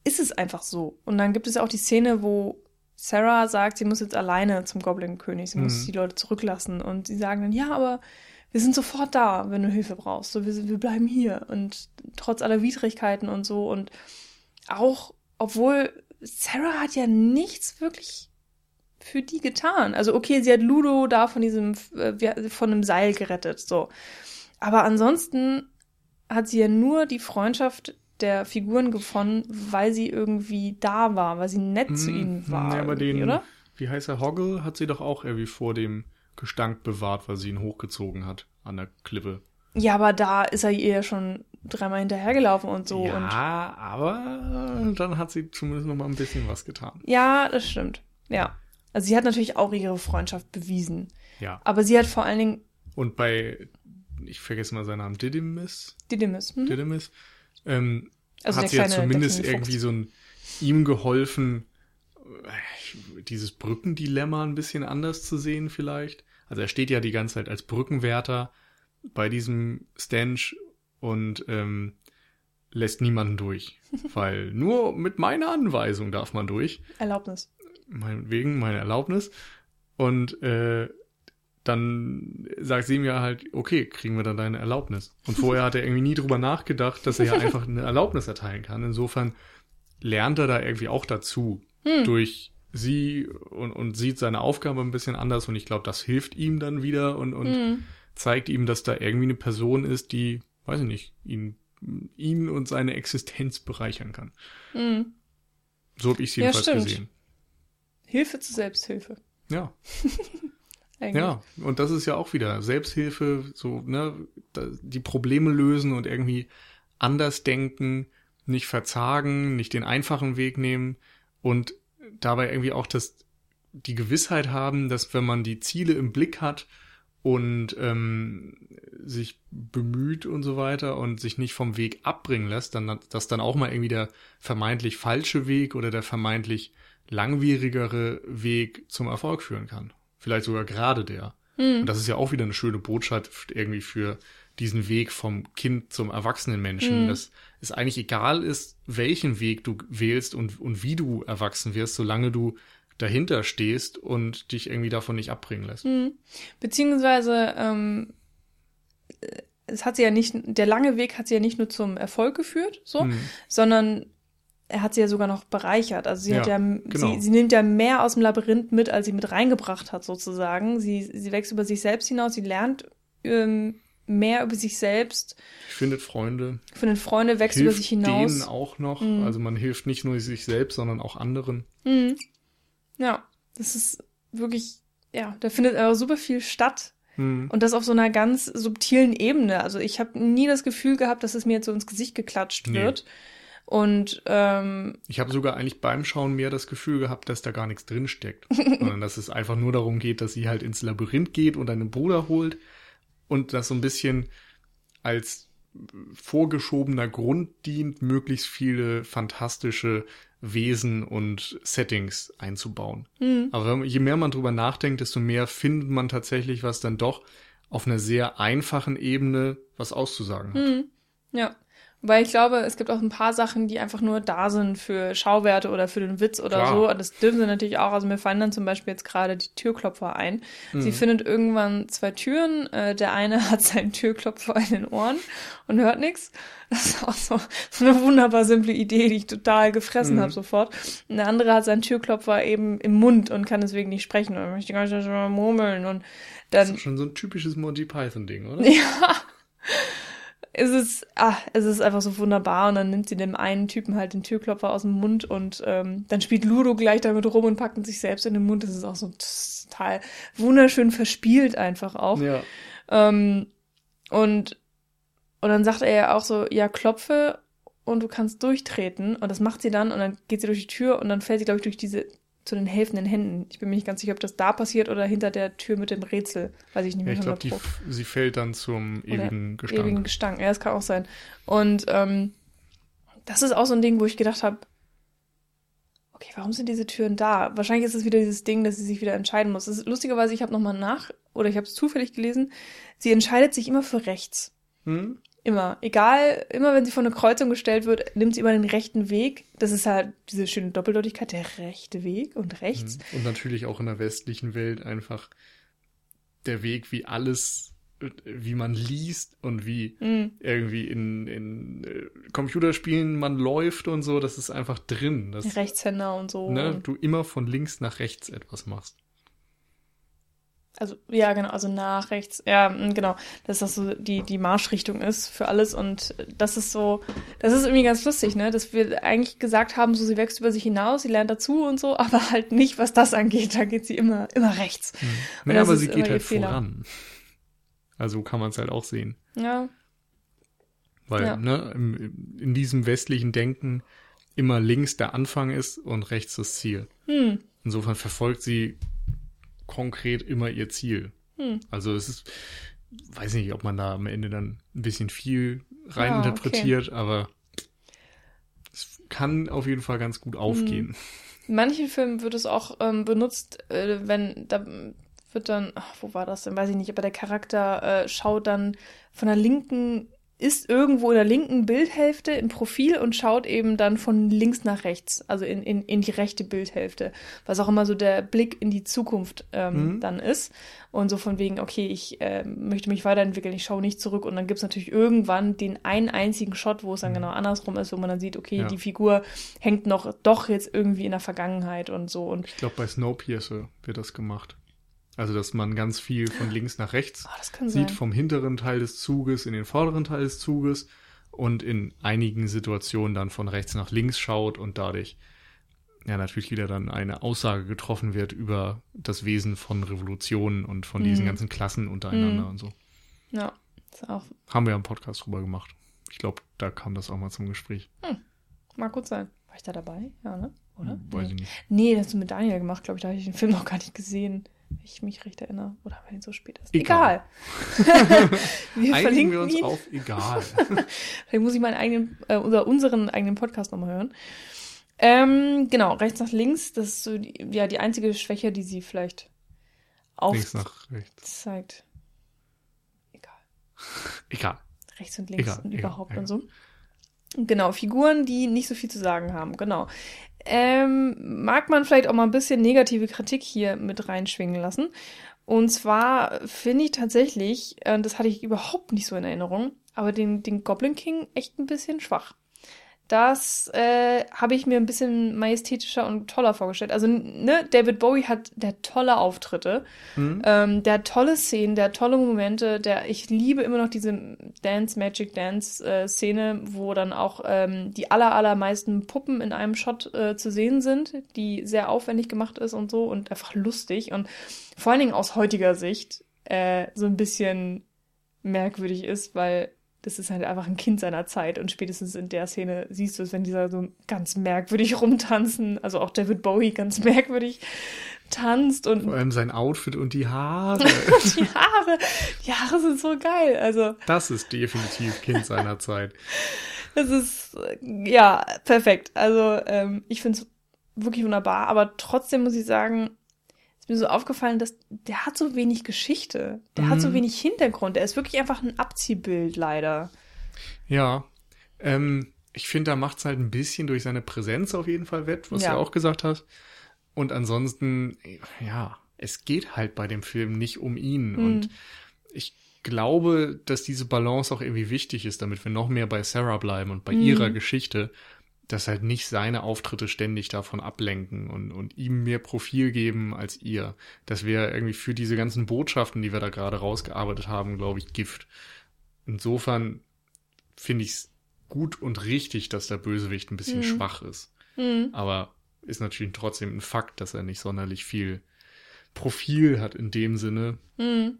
Ist es einfach so. Und dann gibt es auch die Szene, wo Sarah sagt, sie muss jetzt alleine zum Goblin-König, sie mhm. muss die Leute zurücklassen. Und sie sagen dann, ja, aber wir sind sofort da, wenn du Hilfe brauchst. So, wir, wir bleiben hier. Und trotz aller Widrigkeiten und so. Und auch, obwohl Sarah hat ja nichts wirklich für die getan. Also okay, sie hat Ludo da von diesem, äh, von einem Seil gerettet, so. Aber ansonsten hat sie ja nur die Freundschaft der Figuren gefunden, weil sie irgendwie da war, weil sie nett zu hm, ihnen war. Ja, aber den, oder? Wie heißt er? Hoggle hat sie doch auch irgendwie vor dem Gestank bewahrt, weil sie ihn hochgezogen hat an der Klippe. Ja, aber da ist er ihr ja schon dreimal hinterhergelaufen und so. Ja, und aber dann hat sie zumindest noch mal ein bisschen was getan. Ja, das stimmt. Ja. Also sie hat natürlich auch ihre Freundschaft bewiesen. Ja. Aber sie hat vor allen Dingen. Und bei ich vergesse mal seinen Namen, Didymus. Didymus. Mhm. Didymus. Ähm, also hat sie ja zumindest irgendwie so ein ihm geholfen, äh, dieses Brückendilemma ein bisschen anders zu sehen vielleicht. Also er steht ja die ganze Zeit als Brückenwärter bei diesem Stench und ähm, lässt niemanden durch. weil nur mit meiner Anweisung darf man durch. Erlaubnis. Wegen meiner Erlaubnis. Und äh, dann sagt sie mir halt, okay, kriegen wir dann deine Erlaubnis. Und vorher hat er irgendwie nie drüber nachgedacht, dass er ja einfach eine Erlaubnis erteilen kann. Insofern lernt er da irgendwie auch dazu hm. durch sie und, und sieht seine Aufgabe ein bisschen anders und ich glaube, das hilft ihm dann wieder und, und hm. zeigt ihm, dass da irgendwie eine Person ist, die, weiß ich nicht, ihn, ihn und seine Existenz bereichern kann. Hm. So habe ich sie jedenfalls ja, gesehen. Hilfe zur Selbsthilfe. Ja. Eigentlich. Ja, und das ist ja auch wieder Selbsthilfe, so, ne, die Probleme lösen und irgendwie anders denken, nicht verzagen, nicht den einfachen Weg nehmen und dabei irgendwie auch das, die Gewissheit haben, dass wenn man die Ziele im Blick hat und ähm, sich bemüht und so weiter und sich nicht vom Weg abbringen lässt, dann dass dann auch mal irgendwie der vermeintlich falsche Weg oder der vermeintlich langwierigere Weg zum Erfolg führen kann. Vielleicht sogar gerade der. Mhm. Und das ist ja auch wieder eine schöne Botschaft irgendwie für diesen Weg vom Kind zum erwachsenen Menschen, mhm. dass es eigentlich egal ist, welchen Weg du wählst und, und wie du erwachsen wirst, solange du dahinter stehst und dich irgendwie davon nicht abbringen lässt. Mhm. Beziehungsweise, ähm, es hat sie ja nicht, der lange Weg hat sie ja nicht nur zum Erfolg geführt, so, mhm. sondern er hat sie ja sogar noch bereichert. Also sie ja, hat ja, genau. sie, sie nimmt ja mehr aus dem Labyrinth mit, als sie mit reingebracht hat, sozusagen. Sie, sie wächst über sich selbst hinaus, sie lernt ähm, mehr über sich selbst. Findet Freunde. Findet Freunde, wächst über sich hinaus. Denen auch noch. Mhm. Also man hilft nicht nur sich selbst, sondern auch anderen. Mhm. Ja, das ist wirklich, ja, da findet aber super viel statt. Mhm. Und das auf so einer ganz subtilen Ebene. Also ich habe nie das Gefühl gehabt, dass es mir jetzt so ins Gesicht geklatscht nee. wird. Und ähm, ich habe sogar eigentlich beim Schauen mehr das Gefühl gehabt, dass da gar nichts drin steckt, sondern dass es einfach nur darum geht, dass sie halt ins Labyrinth geht und einen Bruder holt und das so ein bisschen als vorgeschobener Grund dient, möglichst viele fantastische Wesen und Settings einzubauen. Mhm. Aber je mehr man drüber nachdenkt, desto mehr findet man tatsächlich, was dann doch auf einer sehr einfachen Ebene was auszusagen hat. Mhm. Ja. Weil ich glaube, es gibt auch ein paar Sachen, die einfach nur da sind für Schauwerte oder für den Witz oder Klar. so. Und das dürfen sie natürlich auch. Also mir fallen dann zum Beispiel jetzt gerade die Türklopfer ein. Mhm. Sie findet irgendwann zwei Türen. Äh, der eine hat seinen Türklopfer in den Ohren und hört nichts. Das ist auch so, so eine wunderbar simple Idee, die ich total gefressen mhm. habe sofort. Und der andere hat seinen Türklopfer eben im Mund und kann deswegen nicht sprechen und möchte gar nicht mal murmeln. Und dann, das ist schon so ein typisches Monty Python-Ding, oder? Ja es ist, ah, es ist einfach so wunderbar und dann nimmt sie dem einen Typen halt den Türklopfer aus dem Mund und ähm, dann spielt Ludo gleich damit rum und packt ihn sich selbst in den Mund. Das ist auch so total wunderschön verspielt einfach auch. Ja. Ähm, und, und dann sagt er ja auch so, ja, klopfe und du kannst durchtreten. Und das macht sie dann und dann geht sie durch die Tür und dann fällt sie, glaube ich, durch diese zu den helfenden Händen. Ich bin mir nicht ganz sicher, ob das da passiert oder hinter der Tür mit dem Rätsel. Weiß ich nicht mehr. Ja, ich glaube, sie fällt dann zum ewigen oder Gestank. Ewigen Gestank, ja, das kann auch sein. Und ähm, das ist auch so ein Ding, wo ich gedacht habe, okay, warum sind diese Türen da? Wahrscheinlich ist es wieder dieses Ding, dass sie sich wieder entscheiden muss. Ist, lustigerweise, ich habe nochmal nach, oder ich habe es zufällig gelesen, sie entscheidet sich immer für rechts. Hm? Immer. Egal, immer wenn sie vor eine Kreuzung gestellt wird, nimmt sie immer den rechten Weg. Das ist halt diese schöne Doppeldeutigkeit, der rechte Weg und rechts. Mhm. Und natürlich auch in der westlichen Welt einfach der Weg, wie alles, wie man liest und wie mhm. irgendwie in, in äh, Computerspielen man läuft und so, das ist einfach drin. Das, Rechtshänder und so. Ne, du immer von links nach rechts etwas machst. Also, ja, genau, also nach rechts. Ja, mm, genau. Dass das so die, die Marschrichtung ist für alles. Und das ist so, das ist irgendwie ganz lustig, ne? Dass wir eigentlich gesagt haben, so sie wächst über sich hinaus, sie lernt dazu und so, aber halt nicht, was das angeht. Da geht sie immer, immer rechts. Hm. Naja, aber sie geht halt voran. Also kann man es halt auch sehen. Ja. Weil, ja. ne, in diesem westlichen Denken immer links der Anfang ist und rechts das Ziel. Hm. Insofern verfolgt sie konkret immer ihr Ziel. Hm. Also es ist, weiß nicht, ob man da am Ende dann ein bisschen viel reininterpretiert, ah, okay. aber es kann auf jeden Fall ganz gut aufgehen. Hm. In manchen Filmen wird es auch ähm, benutzt, äh, wenn da wird dann, ach, wo war das denn, weiß ich nicht, aber der Charakter äh, schaut dann von der linken ist irgendwo in der linken Bildhälfte im Profil und schaut eben dann von links nach rechts, also in, in, in die rechte Bildhälfte, was auch immer so der Blick in die Zukunft ähm, mhm. dann ist. Und so von wegen, okay, ich äh, möchte mich weiterentwickeln, ich schaue nicht zurück. Und dann gibt's natürlich irgendwann den einen einzigen Shot, wo es dann mhm. genau andersrum ist, wo man dann sieht, okay, ja. die Figur hängt noch doch jetzt irgendwie in der Vergangenheit und so. Und ich glaube, bei Snowpiercer wird das gemacht. Also, dass man ganz viel von links nach rechts oh, sieht, vom hinteren Teil des Zuges in den vorderen Teil des Zuges und in einigen Situationen dann von rechts nach links schaut und dadurch ja natürlich wieder dann eine Aussage getroffen wird über das Wesen von Revolutionen und von mhm. diesen ganzen Klassen untereinander mhm. und so. Ja, ist auch. Haben wir ja einen Podcast drüber gemacht. Ich glaube, da kam das auch mal zum Gespräch. Hm. Mag gut sein. ich da dabei? Ja, ne? Oder? Weiß nee. ich nicht. Nee, das hast du mit Daniel gemacht, glaube ich. Da habe ich den Film noch gar nicht gesehen. Wenn ich mich recht erinnere. Oder wenn es so spät ist. Egal. Egal. wir Einigen verlinken wir uns ihn. auf egal. Vielleicht muss ich meinen eigenen, äh, oder unseren eigenen Podcast nochmal hören. Ähm, genau, rechts nach links, das ist so die, ja die einzige Schwäche, die sie vielleicht Links nach rechts. aufzeigt. Egal. Egal. Rechts und links Egal, und egal, überhaupt egal. und so. Genau, Figuren, die nicht so viel zu sagen haben, genau. Ähm, mag man vielleicht auch mal ein bisschen negative Kritik hier mit reinschwingen lassen. Und zwar finde ich tatsächlich, äh, das hatte ich überhaupt nicht so in Erinnerung, aber den, den Goblin King echt ein bisschen schwach. Das äh, habe ich mir ein bisschen majestätischer und toller vorgestellt. Also, ne, David Bowie hat der tolle Auftritte, Hm? ähm, der hat tolle Szenen, der hat tolle Momente, der ich liebe immer noch diese Dance Magic Dance äh, Szene, wo dann auch ähm, die aller allermeisten Puppen in einem Shot äh, zu sehen sind, die sehr aufwendig gemacht ist und so und einfach lustig und vor allen Dingen aus heutiger Sicht äh, so ein bisschen merkwürdig ist, weil das ist halt einfach ein Kind seiner Zeit und spätestens in der Szene siehst du es, wenn dieser so ganz merkwürdig rumtanzen, also auch David Bowie ganz merkwürdig tanzt und Vor allem sein Outfit und die Haare. die Haare, die Haare sind so geil. Also, Das ist definitiv Kind seiner Zeit. das ist, ja, perfekt. Also, ähm, ich finde es wirklich wunderbar, aber trotzdem muss ich sagen, ist mir so aufgefallen, dass der hat so wenig Geschichte. Der hat so Mhm. wenig Hintergrund. Der ist wirklich einfach ein Abziehbild, leider. Ja, ähm, ich finde, da macht es halt ein bisschen durch seine Präsenz auf jeden Fall wett, was Ja. du ja auch gesagt hast. Und ansonsten, ja, es geht halt bei dem Film nicht um ihn. Hm. Und ich glaube, dass diese Balance auch irgendwie wichtig ist, damit wir noch mehr bei Sarah bleiben und bei Mhm. ihrer Geschichte, dass halt nicht seine Auftritte ständig davon ablenken und, und ihm mehr Profil geben als ihr. Das wäre irgendwie für diese ganzen Botschaften, die wir da gerade rausgearbeitet haben, glaube ich, Gift. Insofern finde ich es gut und richtig, dass der Bösewicht ein bisschen Mhm. schwach ist. Hm. Aber ist natürlich trotzdem ein Fakt, dass er nicht sonderlich viel Profil hat in dem Sinne. Hm.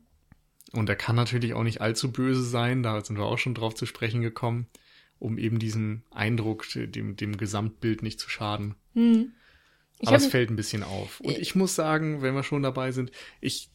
Und er kann natürlich auch nicht allzu böse sein, da sind wir auch schon drauf zu sprechen gekommen, um eben diesem Eindruck, dem, dem Gesamtbild nicht zu schaden. Hm. Aber es fällt ein bisschen auf. Und Äh, ich muss sagen, wenn wir schon dabei sind, ich,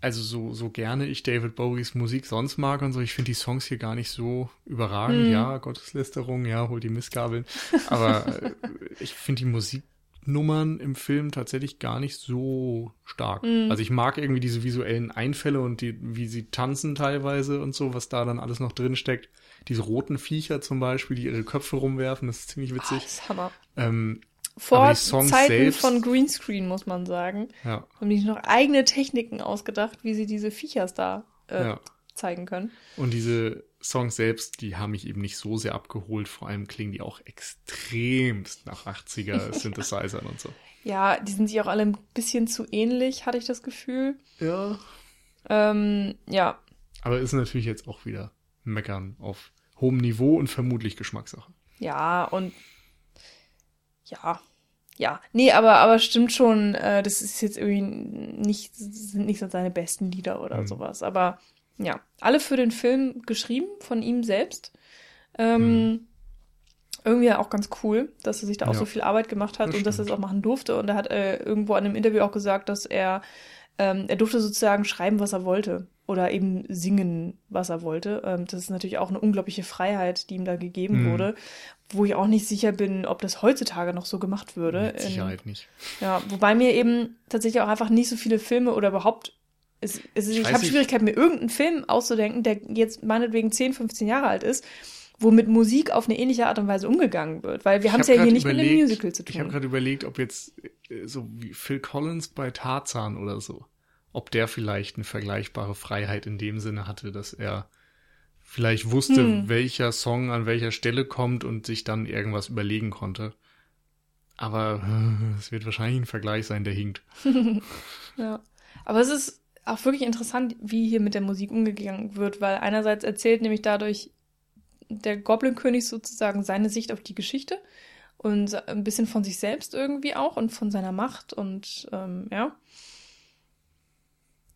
also so, so gerne ich David Bowies Musik sonst mag und so, ich finde die Songs hier gar nicht so überragend. Hm. Ja, Gotteslästerung, ja, hol die Mistgabeln. Aber äh, ich finde die Musiknummern im Film tatsächlich gar nicht so stark. Hm. Also ich mag irgendwie diese visuellen Einfälle und die, wie sie tanzen teilweise und so, was da dann alles noch drin steckt. Diese roten Viecher zum Beispiel, die ihre Köpfe rumwerfen, das ist ziemlich Ah, witzig. das ist Hammer. Ähm, Vor Zeiten selbst- von Greenscreen, muss man sagen. ja, Haben die noch eigene Techniken ausgedacht, wie sie diese Viechers da äh, ja. zeigen können. Und diese Songs selbst, die haben mich eben nicht so sehr abgeholt. Vor allem klingen die auch extremst nach 80er Synthesizern und so. Ja, die sind sich auch alle ein bisschen zu ähnlich, hatte ich das Gefühl. Ja. Ähm, ja, Aber ist natürlich jetzt auch wieder Meckern auf hohem Niveau und vermutlich Geschmackssache. ja, und ja, ja. Nee, aber, aber stimmt schon, äh, das ist jetzt irgendwie nicht, sind nicht so seine besten Lieder oder Mhm. sowas. Aber ja, alle für den Film geschrieben von ihm selbst. Ähm, Irgendwie auch ganz cool, dass er sich da auch Ja. so viel Arbeit gemacht hat Das und dass er es stimmt. auch machen durfte. Und er hat äh, irgendwo an einem Interview auch gesagt, dass er, ähm, er durfte sozusagen schreiben, was er wollte. Oder eben singen, was er wollte. Ähm, das ist natürlich auch eine unglaubliche Freiheit, die ihm da gegeben Mhm. wurde. Wo ich auch nicht sicher bin, ob das heutzutage noch so gemacht würde. Mit In- Sicherheit nicht. ja, wobei mir eben tatsächlich auch einfach nicht so viele Filme oder überhaupt. Es, es, ich weiß habe. Schwierigkeiten, mir irgendeinen Film auszudenken, der jetzt meinetwegen 10, 15 Jahre alt ist, wo mit Musik auf eine ähnliche Art und Weise umgegangen wird. Weil wir haben es hab ja hier nicht mit einem überlegt- Musical zu Ich habe tun. gerade überlegt, ob jetzt äh, so wie Phil Collins bei Tarzan oder so, ob der vielleicht eine vergleichbare Freiheit in dem Sinne hatte, dass er vielleicht wusste, Hm. welcher Song an welcher Stelle kommt und sich dann irgendwas überlegen konnte. Aber es wird wahrscheinlich ein Vergleich sein, der hinkt. Ja. Aber es ist auch wirklich interessant, wie hier mit der Musik umgegangen wird, weil einerseits erzählt nämlich dadurch der Goblin-König sozusagen seine Sicht auf die Geschichte und ein bisschen von sich selbst irgendwie auch und von seiner Macht und ähm, ja.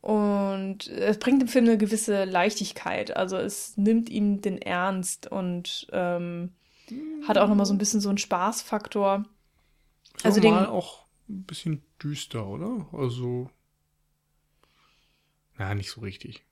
Und es bringt dem Film eine gewisse Leichtigkeit. Also es nimmt ihm den Ernst und ähm, hat auch nochmal so ein bisschen so einen Spaßfaktor. Ist Also den- auch ein bisschen düster, oder? Also Ja, nicht so richtig.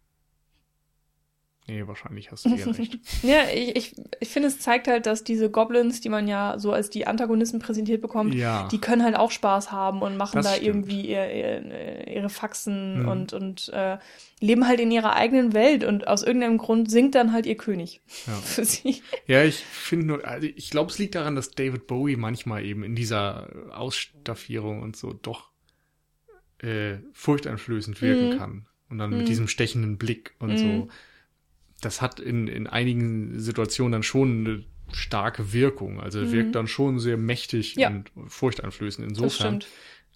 Nee, wahrscheinlich hast du eher recht. ja, ich, ich, ich finde, es zeigt halt, dass diese Goblins, die man ja so als die Antagonisten präsentiert bekommt, Ja. die können halt auch Spaß haben und machen Das da stimmt. irgendwie ihr, ihr, ihre Faxen Mhm. und, und äh, leben halt in ihrer eigenen Welt und aus irgendeinem Grund singt dann halt ihr König Ja. für sie. Ja, ich finde nur, also ich glaube, es liegt daran, dass David Bowie manchmal eben in dieser Ausstaffierung und so doch äh, furchteinflößend wirken Mhm. kann. Und dann Mhm. mit diesem stechenden Blick und Mhm. so. Das hat in, in einigen Situationen dann schon eine starke Wirkung. Also Mhm. wirkt dann schon sehr mächtig Ja. und furchteinflößend insofern.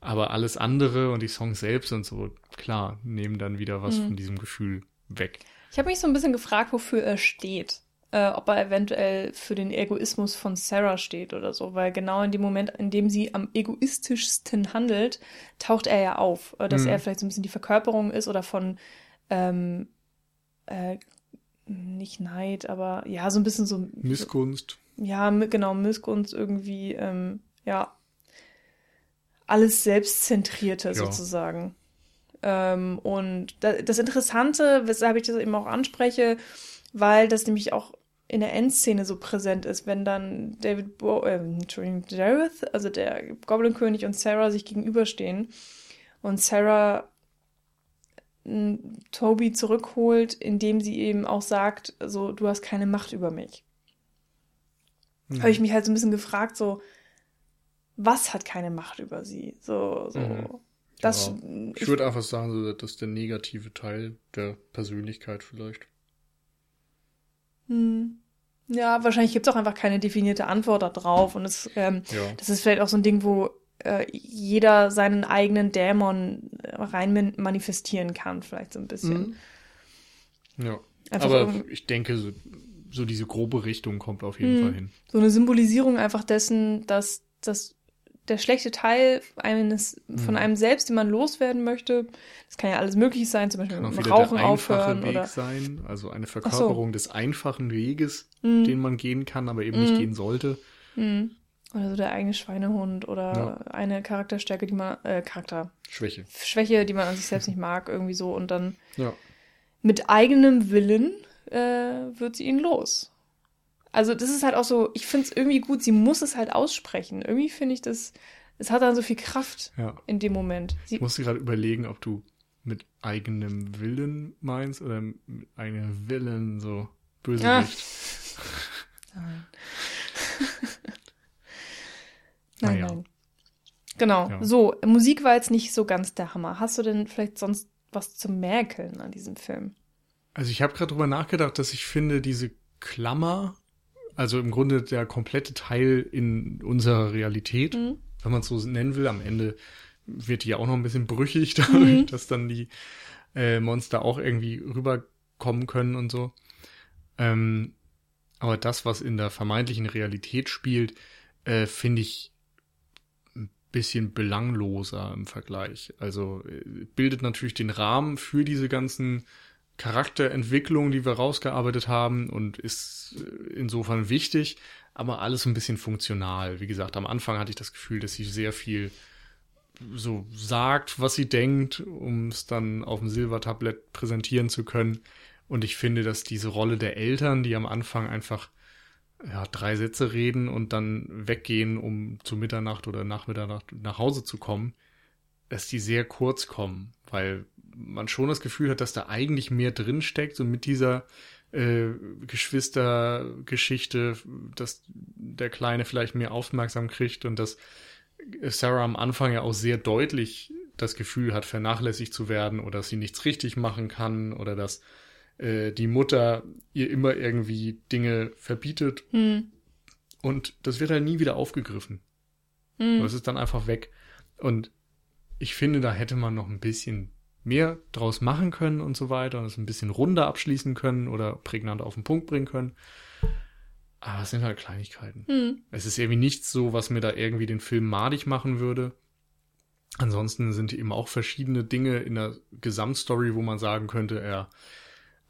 Aber alles andere und die Songs selbst und so, klar, nehmen dann wieder was Mhm. von diesem Gefühl weg. Ich habe mich so ein bisschen gefragt, wofür er steht. Äh, ob er eventuell für den Egoismus von Sarah steht oder so, weil genau in dem Moment, in dem sie am egoistischsten handelt, taucht er ja auf, äh, dass Mhm. er vielleicht so ein bisschen die Verkörperung ist oder von ähm, äh, nicht Neid, aber ja, so ein bisschen so Missgunst. ja, genau, Missgunst irgendwie, ähm, ja, alles Selbstzentrierte Ja. sozusagen. Ähm, und da, das Interessante, weshalb ich das eben auch anspreche, weil das nämlich auch in der Endszene so präsent ist, wenn dann David Bo äh, Entschuldigung, Jareth, also der Goblin-König und Sarah sich gegenüberstehen und Sarah Toby zurückholt, indem sie eben auch sagt, so, du hast keine Macht über mich Mhm. habe ich mich halt so ein bisschen gefragt, so, was hat keine Macht über sie? So, so. Mhm. Das, Ja. Ich ich, würde einfach sagen, so, das ist der negative Teil der Persönlichkeit vielleicht. hm. ja, wahrscheinlich gibt es auch einfach keine definierte Antwort darauf. Und es, ähm, Ja. das ist vielleicht auch so ein Ding, wo äh, jeder seinen eigenen Dämon rein man- manifestieren kann, vielleicht so ein bisschen. Mhm. Ja. Einfach Aber ich denke, so, so diese grobe Richtung kommt auf jeden Mhm. Fall hin. So eine Symbolisierung einfach dessen, dass, dass der schlechte Teil eines, von Mhm. einem selbst, den man loswerden möchte, das kann ja alles möglich sein, zum Beispiel Kann auch mit Rauchen der einfache aufhören Weg oder sein, also eine Verkörperung des einfachen Weges, Mhm. den man gehen kann, aber eben Mhm. nicht gehen sollte. Mhm. Oder so der eigene Schweinehund oder Ja. eine Charakterstärke, die man, äh, Charakter, Schwäche. Schwäche, die man an sich selbst nicht mag, irgendwie so. Und dann Ja. mit eigenem Willen äh, wird sie ihn los. Also das ist halt auch so, ich finde es irgendwie gut, sie muss es halt aussprechen. Irgendwie finde ich das, es hat dann so viel Kraft ja. in dem Moment. Sie, Ich musste gerade überlegen, ob du mit eigenem Willen meinst oder mit eigenem Willen so Bösewicht. Nein. nein, Naja. nein. Genau. Ja. So, Musik war jetzt nicht so ganz der Hammer. Hast du denn vielleicht sonst was zu mäkeln an diesem Film? Also ich habe gerade drüber nachgedacht, dass ich finde, diese Klammer, also im Grunde der komplette Teil in unserer Realität, Mhm. wenn man es so nennen will, am Ende wird die ja auch noch ein bisschen brüchig, dadurch, Mhm. dass dann die äh, Monster auch irgendwie rüberkommen können und so. Ähm, aber das, was in der vermeintlichen Realität spielt, äh, finde ich bisschen belangloser im Vergleich. Also äh, bildet natürlich den Rahmen für diese ganzen Charakterentwicklungen, die wir rausgearbeitet haben und ist äh, insofern wichtig, aber alles ein bisschen funktional. Wie gesagt, am Anfang hatte ich das Gefühl, dass sie sehr viel so sagt, was sie denkt, um es dann auf dem Silbertablett präsentieren zu können. Und ich finde, dass diese Rolle der Eltern, die am Anfang einfach ja, drei Sätze reden und dann weggehen, um zu Mitternacht oder nach Mitternacht nach Hause zu kommen, dass die sehr kurz kommen, weil man schon das Gefühl hat, dass da eigentlich mehr drin steckt, so mit dieser äh, Geschwistergeschichte, dass der Kleine vielleicht mehr Aufmerksam kriegt und dass Sarah am Anfang ja auch sehr deutlich das Gefühl hat, vernachlässigt zu werden oder dass sie nichts richtig machen kann oder dass äh, die Mutter ihr immer irgendwie Dinge verbietet Hm. und das wird halt nie wieder aufgegriffen. Hm. Das ist dann einfach weg. Und ich finde, da hätte man noch ein bisschen mehr draus machen können und so weiter und es ein bisschen runder abschließen können oder prägnant auf den Punkt bringen können. Aber es sind halt Kleinigkeiten. Hm. Es ist irgendwie nichts so, was mir da irgendwie den Film madig machen würde. Ansonsten sind eben auch verschiedene Dinge in der Gesamtstory, wo man sagen könnte, er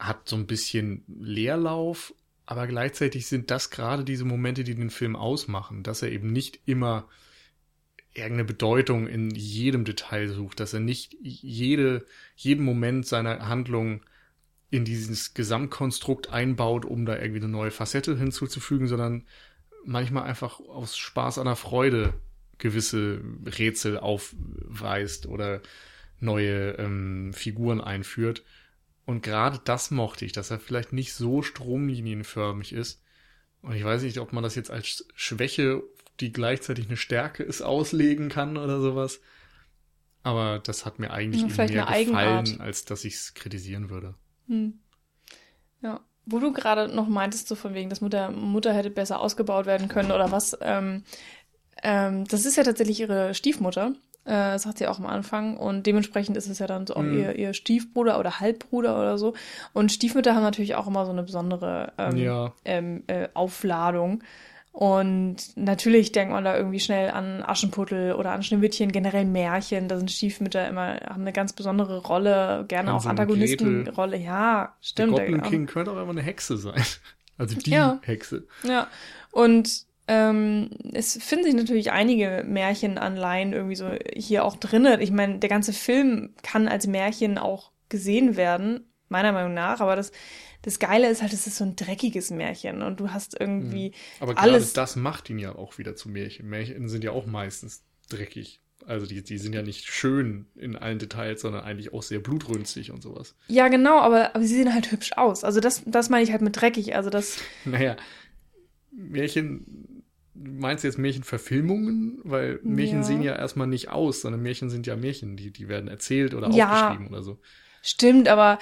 hat so ein bisschen Leerlauf, aber gleichzeitig sind das gerade diese Momente, die den Film ausmachen, dass er eben nicht immer irgendeine Bedeutung in jedem Detail sucht, dass er nicht jede, jeden Moment seiner Handlung in dieses Gesamtkonstrukt einbaut, um da irgendwie eine neue Facette hinzuzufügen, sondern manchmal einfach aus Spaß an der Freude gewisse Rätsel aufweist oder neue ähm, Figuren einführt. Und gerade das mochte ich, dass er vielleicht nicht so stromlinienförmig ist. Und ich weiß nicht, ob man das jetzt als Schwäche, die gleichzeitig eine Stärke ist, auslegen kann oder sowas. Aber das hat mir eigentlich mehr gefallen, Eigenart. als dass ich es kritisieren würde. Hm. Ja. Wo du gerade noch meintest, so von wegen, dass Mutter, Mutter hätte besser ausgebaut werden können oder was, ähm, ähm, das ist ja tatsächlich ihre Stiefmutter, äh, sagt sie auch am Anfang. Und dementsprechend ist es ja dann so auch Mhm. ihr, ihr Stiefbruder oder Halbbruder oder so. Und Stiefmütter haben natürlich auch immer so eine besondere ähm, Ja. ähm, äh, Aufladung. Und natürlich denkt man da irgendwie schnell an Aschenputtel oder an Schneewittchen, generell Märchen. Da sind Stiefmütter immer, haben eine ganz besondere Rolle, gerne Hansel auch Antagonistenrolle. Ja, Der stimmt. Goblin da- King könnte auch immer eine Hexe sein. Also die Ja. Hexe. Ja, und ähm, es finden sich natürlich einige Märchenanleihen irgendwie so hier auch drinne. Ich meine, der ganze Film kann als Märchen auch gesehen werden, meiner Meinung nach, aber das, das Geile ist halt, es ist so ein dreckiges Märchen und du hast irgendwie Aber gerade alles. das macht ihn ja auch wieder zu Märchen. Märchen sind ja auch meistens dreckig. Also die, die sind ja nicht schön in allen Details, sondern eigentlich auch sehr blutrünstig und sowas. Ja, genau, aber, aber sie sehen halt hübsch aus. Also das, das meine ich halt mit dreckig. Also das, Naja, Märchen, du meinst jetzt Märchenverfilmungen? Weil Märchen Ja. sehen ja erstmal nicht aus, sondern Märchen sind ja Märchen, die, die werden erzählt oder Ja. aufgeschrieben oder so. Stimmt, aber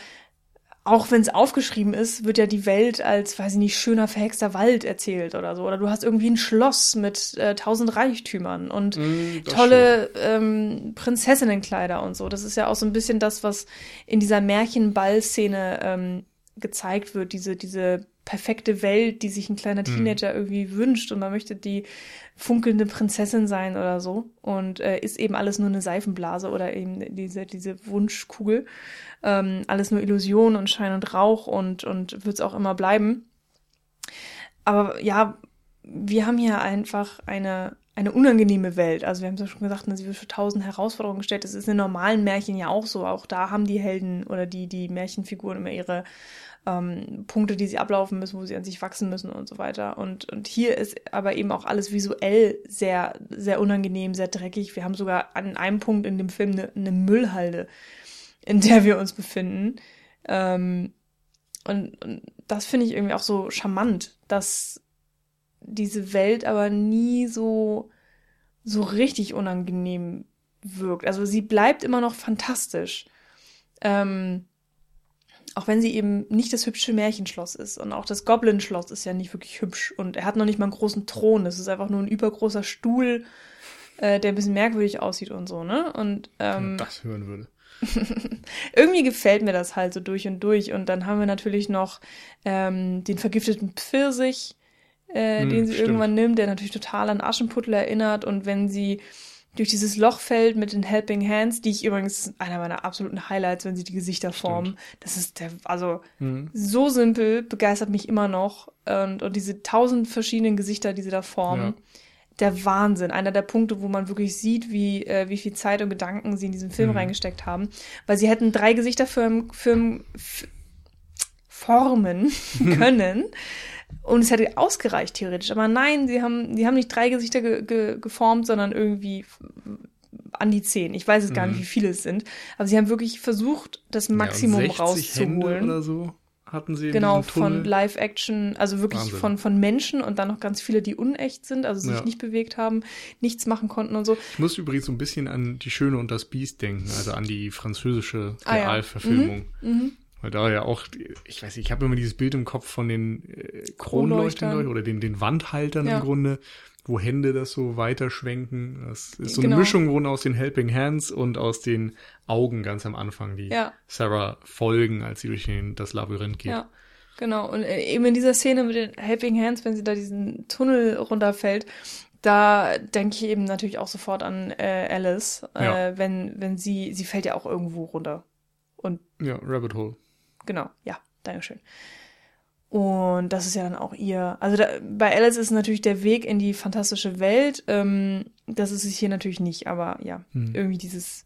auch wenn es aufgeschrieben ist, wird ja die Welt als, weiß ich nicht, schöner verhexter Wald erzählt oder so. Oder du hast irgendwie ein Schloss mit äh, tausend Reichtümern und Mm, tolle ähm, Prinzessinnenkleider und so. Das ist ja auch so ein bisschen das, was in dieser Märchenball-Szene ähm, gezeigt wird. Diese, diese perfekte Welt, die sich ein kleiner Teenager irgendwie wünscht und man möchte die funkelnde Prinzessin sein oder so. Und äh, ist eben alles nur eine Seifenblase oder eben diese, diese Wunschkugel. Ähm, alles nur Illusion und Schein und Rauch und, und wird es auch immer bleiben. Aber ja, wir haben hier einfach eine, eine unangenehme Welt. Also wir haben es ja schon gesagt, ne, sie wird für tausend Herausforderungen gestellt. Das ist in normalen Märchen ja auch so. Auch da haben die Helden oder die, die Märchenfiguren immer ihre ähm, Punkte, die sie ablaufen müssen, wo sie an sich wachsen müssen und so weiter. Und, und hier ist aber eben auch alles visuell sehr, sehr unangenehm, sehr dreckig. Wir haben sogar an einem Punkt in dem Film eine, eine Müllhalde, in der wir uns befinden. Ähm, und, und das finde ich irgendwie auch so charmant, dass diese Welt aber nie so, so richtig unangenehm wirkt. Also sie bleibt immer noch fantastisch. Ähm, auch wenn sie eben nicht das hübsche Märchenschloss ist. Und auch das Goblin-Schloss ist ja nicht wirklich hübsch. Und er hat noch nicht mal einen großen Thron. Es ist einfach nur ein übergroßer Stuhl, äh, der ein bisschen merkwürdig aussieht und so, ne? Und Wenn ähm, das hören würde. irgendwie gefällt mir das halt so durch und durch. Und dann haben wir natürlich noch ähm, den vergifteten Pfirsich, äh, Hm, den sie stimmt. irgendwann nimmt, der natürlich total an Aschenputtel erinnert. Und wenn sie durch dieses Loch fällt mit den Helping Hands, die ich übrigens einer meiner absoluten Highlights, wenn sie die Gesichter formen. Das ist der, also Mhm. so simpel, begeistert mich immer noch. Und, und diese tausend verschiedenen Gesichter, die sie da formen. Ja. Der Wahnsinn. Einer der Punkte, wo man wirklich sieht, wie, äh, wie viel Zeit und Gedanken sie in diesen Film Mhm. reingesteckt haben. Weil sie hätten drei Gesichter für, für, f- formen können. Und es hätte ausgereicht, theoretisch. Aber nein, sie haben, die haben nicht drei Gesichter ge, ge, geformt, sondern irgendwie an die zehn. Ich weiß es gar Mhm. nicht, wie viele es sind. Aber sie haben wirklich versucht, das Maximum ja, 60 Hände rauszuholen. oder so hatten sie Genau, von Live-Action, also wirklich Wahnsinn. von, von Menschen und dann noch ganz viele, die unecht sind, also sich Ja. nicht bewegt haben, nichts machen konnten und so. Ich muss übrigens so ein bisschen an Die Schöne und das Biest denken, also an die französische Ah, ja. Realverfilmung. Mhm. Weil da ja auch, ich weiß nicht, ich habe immer dieses Bild im Kopf von den äh, Kronleuchtern. Oder den, den Wandhaltern Ja. im Grunde, wo Hände das so weiterschwenken. Das ist so Genau. eine Mischung wurden aus den Helping Hands und aus den Augen ganz am Anfang, die Ja. Sarah folgen, als sie durch den, das Labyrinth geht. Ja, genau. Und äh, eben in dieser Szene mit den Helping Hands, wenn sie da diesen Tunnel runterfällt, da denke ich eben natürlich auch sofort an äh, Alice, Ja. äh, wenn, wenn sie, sie fällt ja auch irgendwo runter. Und ja Rabbit Hole. Genau, ja, Dankeschön. Und das ist ja dann auch ihr. Also da, bei Alice ist natürlich der Weg in die fantastische Welt. Ähm, das ist es hier natürlich nicht, aber ja, hm. irgendwie dieses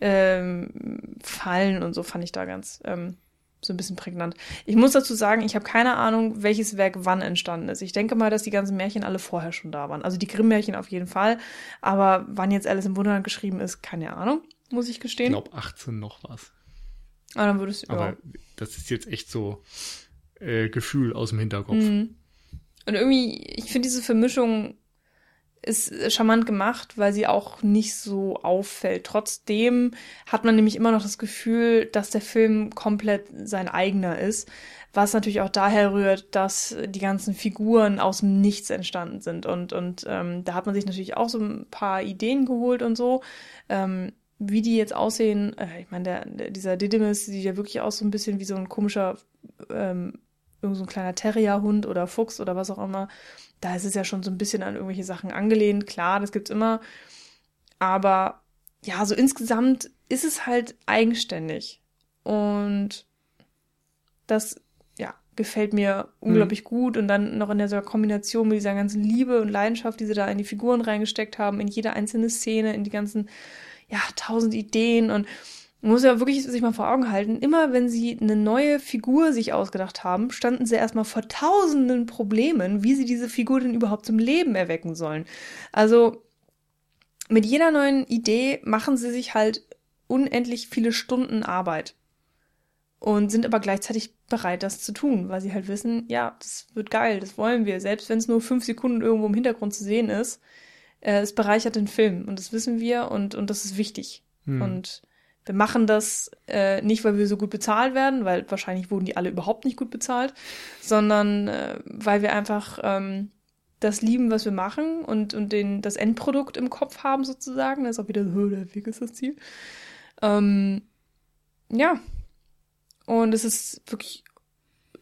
ähm, Fallen und so fand ich da ganz ähm, so ein bisschen prägnant. Ich muss dazu sagen, ich habe keine Ahnung, welches Werk wann entstanden ist. Ich denke mal, dass die ganzen Märchen alle vorher schon da waren. Also die Grimm-Märchen auf jeden Fall. Aber wann jetzt Alice im Wunderland geschrieben ist, keine Ahnung, muss ich gestehen. Ich glaube 18 noch was. Ah, dann würdest du. Aber ja. das ist jetzt echt so äh, Gefühl aus dem Hinterkopf. Mhm. Und irgendwie, ich finde diese Vermischung ist charmant gemacht, weil sie auch nicht so auffällt. Trotzdem hat man nämlich immer noch das Gefühl, dass der Film komplett sein eigener ist, was natürlich auch daher rührt, dass die ganzen Figuren aus dem Nichts entstanden sind. Und, und ähm, da hat man sich natürlich auch so ein paar Ideen geholt und so. Ähm, wie die jetzt aussehen, äh, ich meine, der, der, dieser Didymus sieht ja wirklich aus so ein bisschen wie so ein komischer ähm, irgend so ein kleiner Terrierhund oder Fuchs oder was auch immer, da ist es ja schon so ein bisschen an irgendwelche Sachen angelehnt. Klar, das gibt's immer. Aber ja, so insgesamt ist es halt eigenständig. Und das, ja, gefällt mir unglaublich mhm. gut. Und dann noch in der Kombination mit dieser ganzen Liebe und Leidenschaft, die sie da in die Figuren reingesteckt haben, in jede einzelne Szene, in die ganzen, ja, tausend Ideen und man muss ja wirklich sich mal vor Augen halten, immer wenn sie eine neue Figur sich ausgedacht haben, standen sie erstmal vor tausenden Problemen, wie sie diese Figur denn überhaupt zum Leben erwecken sollen. Also mit jeder neuen Idee machen sie sich halt unendlich viele Stunden Arbeit und sind aber gleichzeitig bereit, das zu tun, weil sie halt wissen, ja, das wird geil, das wollen wir, selbst wenn es nur fünf Sekunden irgendwo im Hintergrund zu sehen ist, äh, es bereichert den Film und das wissen wir und, und das ist wichtig. Hm. Und wir machen das äh, nicht, weil wir so gut bezahlt werden, weil wahrscheinlich wurden die alle überhaupt nicht gut bezahlt, sondern äh, weil wir einfach ähm, das lieben, was wir machen und, und den, das Endprodukt im Kopf haben sozusagen. Das ist auch wieder so, der Weg ist das Ziel. Ähm, ja. Und es ist wirklich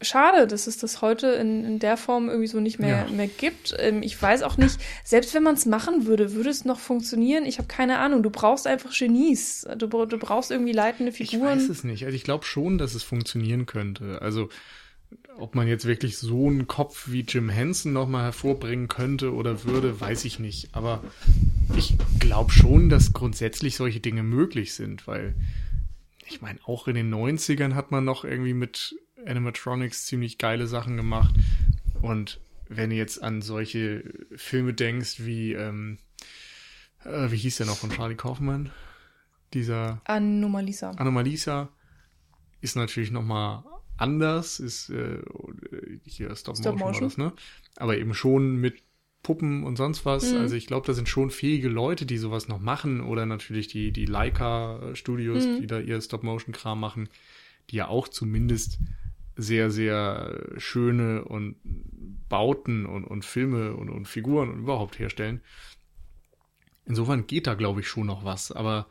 schade, dass es das heute in, in der Form irgendwie so nicht mehr, ja. mehr gibt. Ähm, ich weiß auch nicht, selbst wenn man es machen würde, würde es noch funktionieren? Ich habe keine Ahnung. Du brauchst einfach Genies. Du, du brauchst irgendwie leitende Figuren. Ich weiß es nicht. Also ich glaube schon, dass es funktionieren könnte. Also ob man jetzt wirklich so einen Kopf wie Jim Henson nochmal hervorbringen könnte oder würde, weiß ich nicht. Aber ich glaube schon, dass grundsätzlich solche Dinge möglich sind, weil ich meine, auch in den 90ern hat man noch irgendwie mit Animatronics ziemlich geile Sachen gemacht. Und wenn du jetzt an solche Filme denkst wie, ähm, äh, wie hieß der noch von Charlie Kaufman? Dieser Anomalisa. Anomalisa ist natürlich nochmal anders, ist äh, hier Stop, Stop Motion, Motion. das, ne? Aber eben schon mit Puppen und sonst was. Mhm. Also ich glaube, da sind schon fähige Leute, die sowas noch machen. Oder natürlich die, die Leica-Studios, mhm. die da ihr Stop-Motion-Kram machen, die ja auch zumindest sehr, sehr schöne und Bauten und, und Filme und, und Figuren und überhaupt herstellen. Insofern geht da, glaube ich, schon noch was. Aber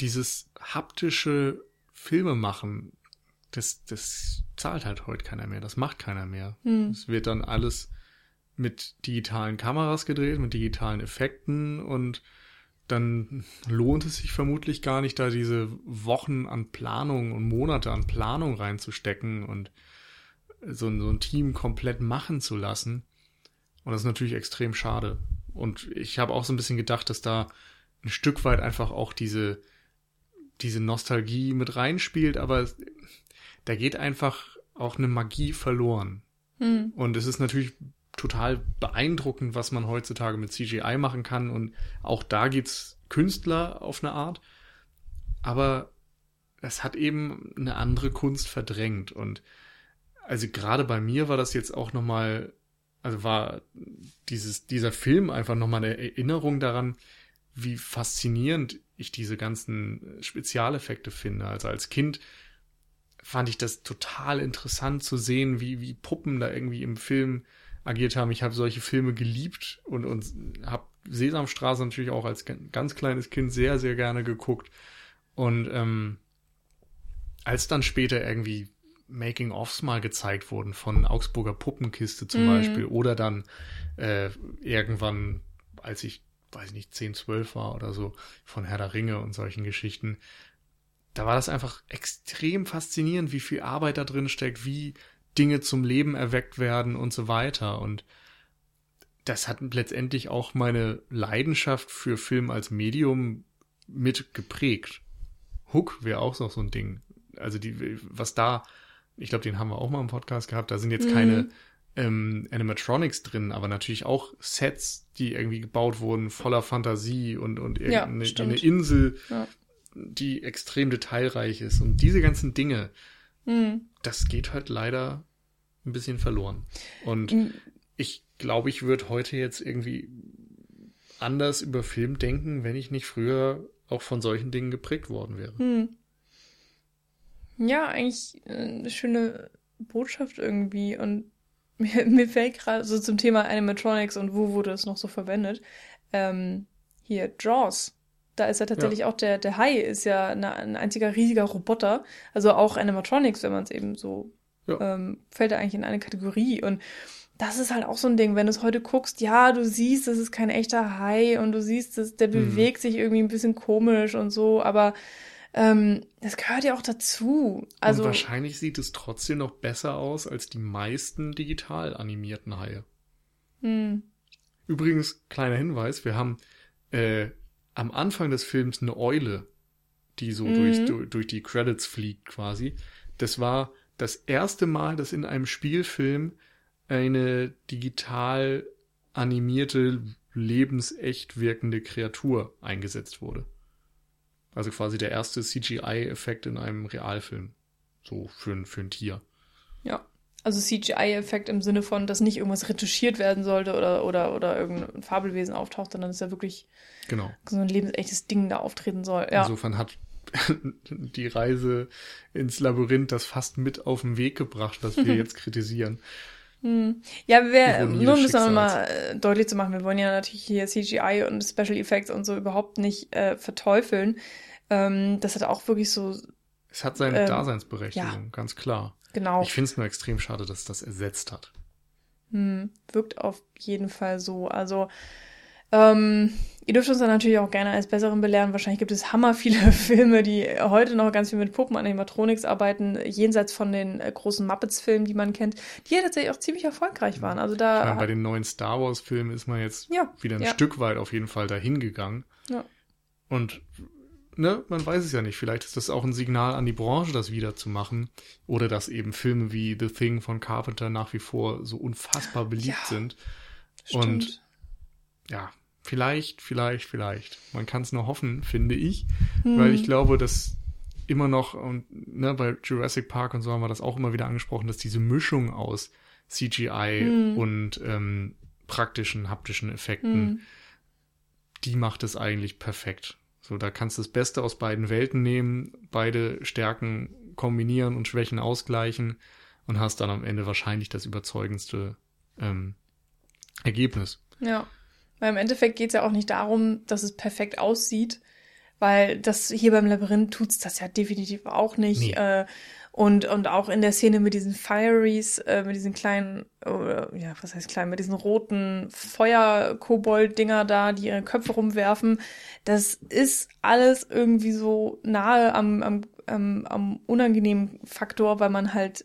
dieses haptische Filme machen, das, das zahlt halt heute keiner mehr. Das macht keiner mehr. Hm. Es wird dann alles mit digitalen Kameras gedreht, mit digitalen Effekten und dann lohnt es sich vermutlich gar nicht, da diese Wochen an Planung und Monate an Planung reinzustecken und so ein, so ein Team komplett machen zu lassen. Und das ist natürlich extrem schade. Und ich habe auch so ein bisschen gedacht, dass da ein Stück weit einfach auch diese, diese Nostalgie mit reinspielt, aber da geht einfach auch eine Magie verloren. Hm. Und es ist natürlich total beeindruckend, was man heutzutage mit CGI machen kann. Und auch da gibt's Künstler auf eine Art. Aber es hat eben eine andere Kunst verdrängt. Und also gerade bei mir war das jetzt auch nochmal, also war dieses, dieser Film einfach nochmal eine Erinnerung daran, wie faszinierend ich diese ganzen Spezialeffekte finde. Also als Kind fand ich das total interessant zu sehen, wie, wie Puppen da irgendwie im Film agiert haben. Ich habe solche Filme geliebt und, und habe Sesamstraße natürlich auch als ganz kleines Kind sehr, sehr gerne geguckt. Und ähm, als dann später irgendwie Making-ofs mal gezeigt wurden von Augsburger Puppenkiste zum mhm. Beispiel oder dann äh, irgendwann, als ich, weiß nicht, 10, 12 war oder so, von Herr der Ringe und solchen Geschichten, da war das einfach extrem faszinierend, wie viel Arbeit da drin steckt, wie Dinge zum Leben erweckt werden und so weiter. Und das hat letztendlich auch meine Leidenschaft für Film als Medium mit geprägt. Hook wäre auch so ein Ding. Also die, was da, ich glaube, den haben wir auch mal im Podcast gehabt, da sind jetzt mhm. keine ähm, Animatronics drin, aber natürlich auch Sets, die irgendwie gebaut wurden, voller Fantasie und, und irgendeine ja, eine Insel, ja. die extrem detailreich ist. Und diese ganzen Dinge, mhm. das geht halt leider ein bisschen verloren. Und mhm. ich glaube, ich würde heute jetzt irgendwie anders über Film denken, wenn ich nicht früher auch von solchen Dingen geprägt worden wäre. Hm. Ja, eigentlich äh, eine schöne Botschaft irgendwie. Und mir, mir fällt gerade so zum Thema Animatronics und wo wurde es noch so verwendet. Ähm, hier, Jaws. Da ist ja tatsächlich ja. auch der, der Hai ist ja eine, ein einziger riesiger Roboter. Also auch Animatronics, wenn man es eben so ja. ähm, fällt er eigentlich in eine Kategorie. Und das ist halt auch so ein Ding, wenn du es heute guckst, ja, du siehst, das ist kein echter Hai und du siehst, dass der mhm. bewegt sich irgendwie ein bisschen komisch und so, aber ähm, das gehört ja auch dazu. Also und wahrscheinlich sieht es trotzdem noch besser aus als die meisten digital animierten Haie. Mhm. Übrigens, kleiner Hinweis, wir haben äh, am Anfang des Films eine Eule, die so mhm. durch, durch, durch die Credits fliegt quasi. Das war das erste Mal, dass in einem Spielfilm eine digital animierte, lebensecht wirkende Kreatur eingesetzt wurde. Also quasi der erste CGI-Effekt in einem Realfilm. So für für ein Tier. Also CGI-Effekt im Sinne von, dass nicht irgendwas retuschiert werden sollte oder, oder, oder irgendein Fabelwesen auftaucht, sondern dass ja wirklich genau. so ein lebensechtes Ding da auftreten soll. Ja. Insofern hat die Reise ins Labyrinth das fast mit auf den Weg gebracht, was wir jetzt kritisieren. Hm. Ja, wir, nur um es nochmal äh, deutlich zu machen, wir wollen ja natürlich hier CGI und Special Effects und so überhaupt nicht äh, verteufeln. Ähm, das hat auch wirklich so. Es hat seine ähm, Daseinsberechtigung, ja, ganz klar. Genau. Ich finde es nur extrem schade, dass das ersetzt hat. Hm, wirkt auf jeden Fall so. Also, ähm, Ihr dürft uns dann natürlich auch gerne als Besseren belehren. Wahrscheinlich gibt es hammer viele Filme, die heute noch ganz viel mit Puppen Animatronics arbeiten, jenseits von den äh, großen Muppets-Filmen, die man kennt, die ja tatsächlich auch ziemlich erfolgreich waren. Also da. Meine, bei den neuen Star Wars-Filmen ist man jetzt ja, wieder ein ja. Stück weit auf jeden Fall dahin gegangen. Ja. Und ne, man weiß es ja nicht. Vielleicht ist das auch ein Signal an die Branche, das wieder zu machen. Oder dass eben Filme wie The Thing von Carpenter nach wie vor so unfassbar beliebt ja, sind. Stimmt. Und ja, Vielleicht, vielleicht, vielleicht. Man kann es nur hoffen, finde ich. Hm. Weil ich glaube, dass immer noch, und ne, bei Jurassic Park und so haben wir das auch immer wieder angesprochen, dass diese Mischung aus CGI hm. und ähm, praktischen, haptischen Effekten, hm. die macht es eigentlich perfekt. So, da kannst du das Beste aus beiden Welten nehmen, beide Stärken kombinieren und Schwächen ausgleichen und hast dann am Ende wahrscheinlich das überzeugendste ähm, Ergebnis. Ja. Weil im Endeffekt geht es ja auch nicht darum, dass es perfekt aussieht, weil das hier beim Labyrinth tut's das ja definitiv auch nicht. Nee. Äh, und, und auch in der Szene mit diesen Fireys, äh, mit diesen kleinen, äh, ja, was heißt klein, mit diesen roten Feuer-Kobold-Dinger da, die ihre Köpfe rumwerfen, das ist alles irgendwie so nahe am, am, am, am unangenehmen Faktor, weil man halt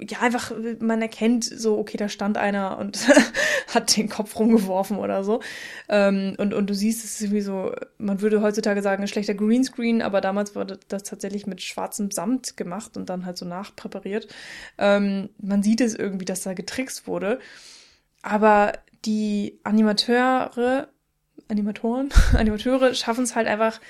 ja, einfach, man erkennt so, okay, da stand einer und hat den Kopf rumgeworfen oder so. Ähm, und, und du siehst, es ist irgendwie so, man würde heutzutage sagen, ein schlechter Greenscreen, aber damals wurde das tatsächlich mit schwarzem Samt gemacht und dann halt so nachpräpariert. Ähm, man sieht es irgendwie, dass da getrickst wurde. Aber die Animateure, Animatoren, Animateure schaffen es halt einfach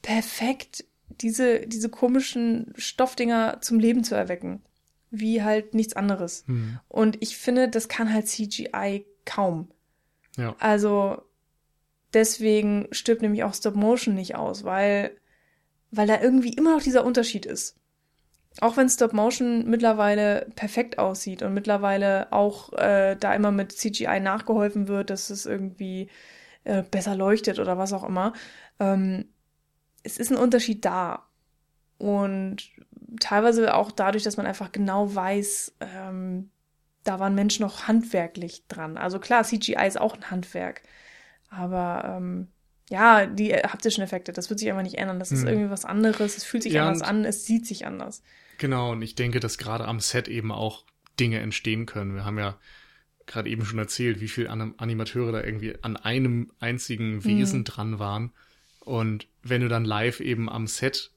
perfekt, diese, diese komischen Stoffdinger zum Leben zu erwecken wie halt nichts anderes. Mhm. Und ich finde, das kann halt CGI kaum. Ja. Also deswegen stirbt nämlich auch Stop Motion nicht aus, weil, weil da irgendwie immer noch dieser Unterschied ist. Auch wenn Stop Motion mittlerweile perfekt aussieht und mittlerweile auch äh, da immer mit CGI nachgeholfen wird, dass es irgendwie äh, besser leuchtet oder was auch immer. Ähm, es ist ein Unterschied da. Und teilweise auch dadurch, dass man einfach genau weiß, ähm, da waren Menschen noch handwerklich dran. Also klar, CGI ist auch ein Handwerk. Aber ähm, ja, die haptischen Effekte, das wird sich einfach nicht ändern. Das ist hm. irgendwie was anderes, es fühlt sich ja, anders an, es sieht sich anders. Genau, und ich denke, dass gerade am Set eben auch Dinge entstehen können. Wir haben ja gerade eben schon erzählt, wie viele Animateure da irgendwie an einem einzigen Wesen mhm. dran waren. Und wenn du dann live eben am Set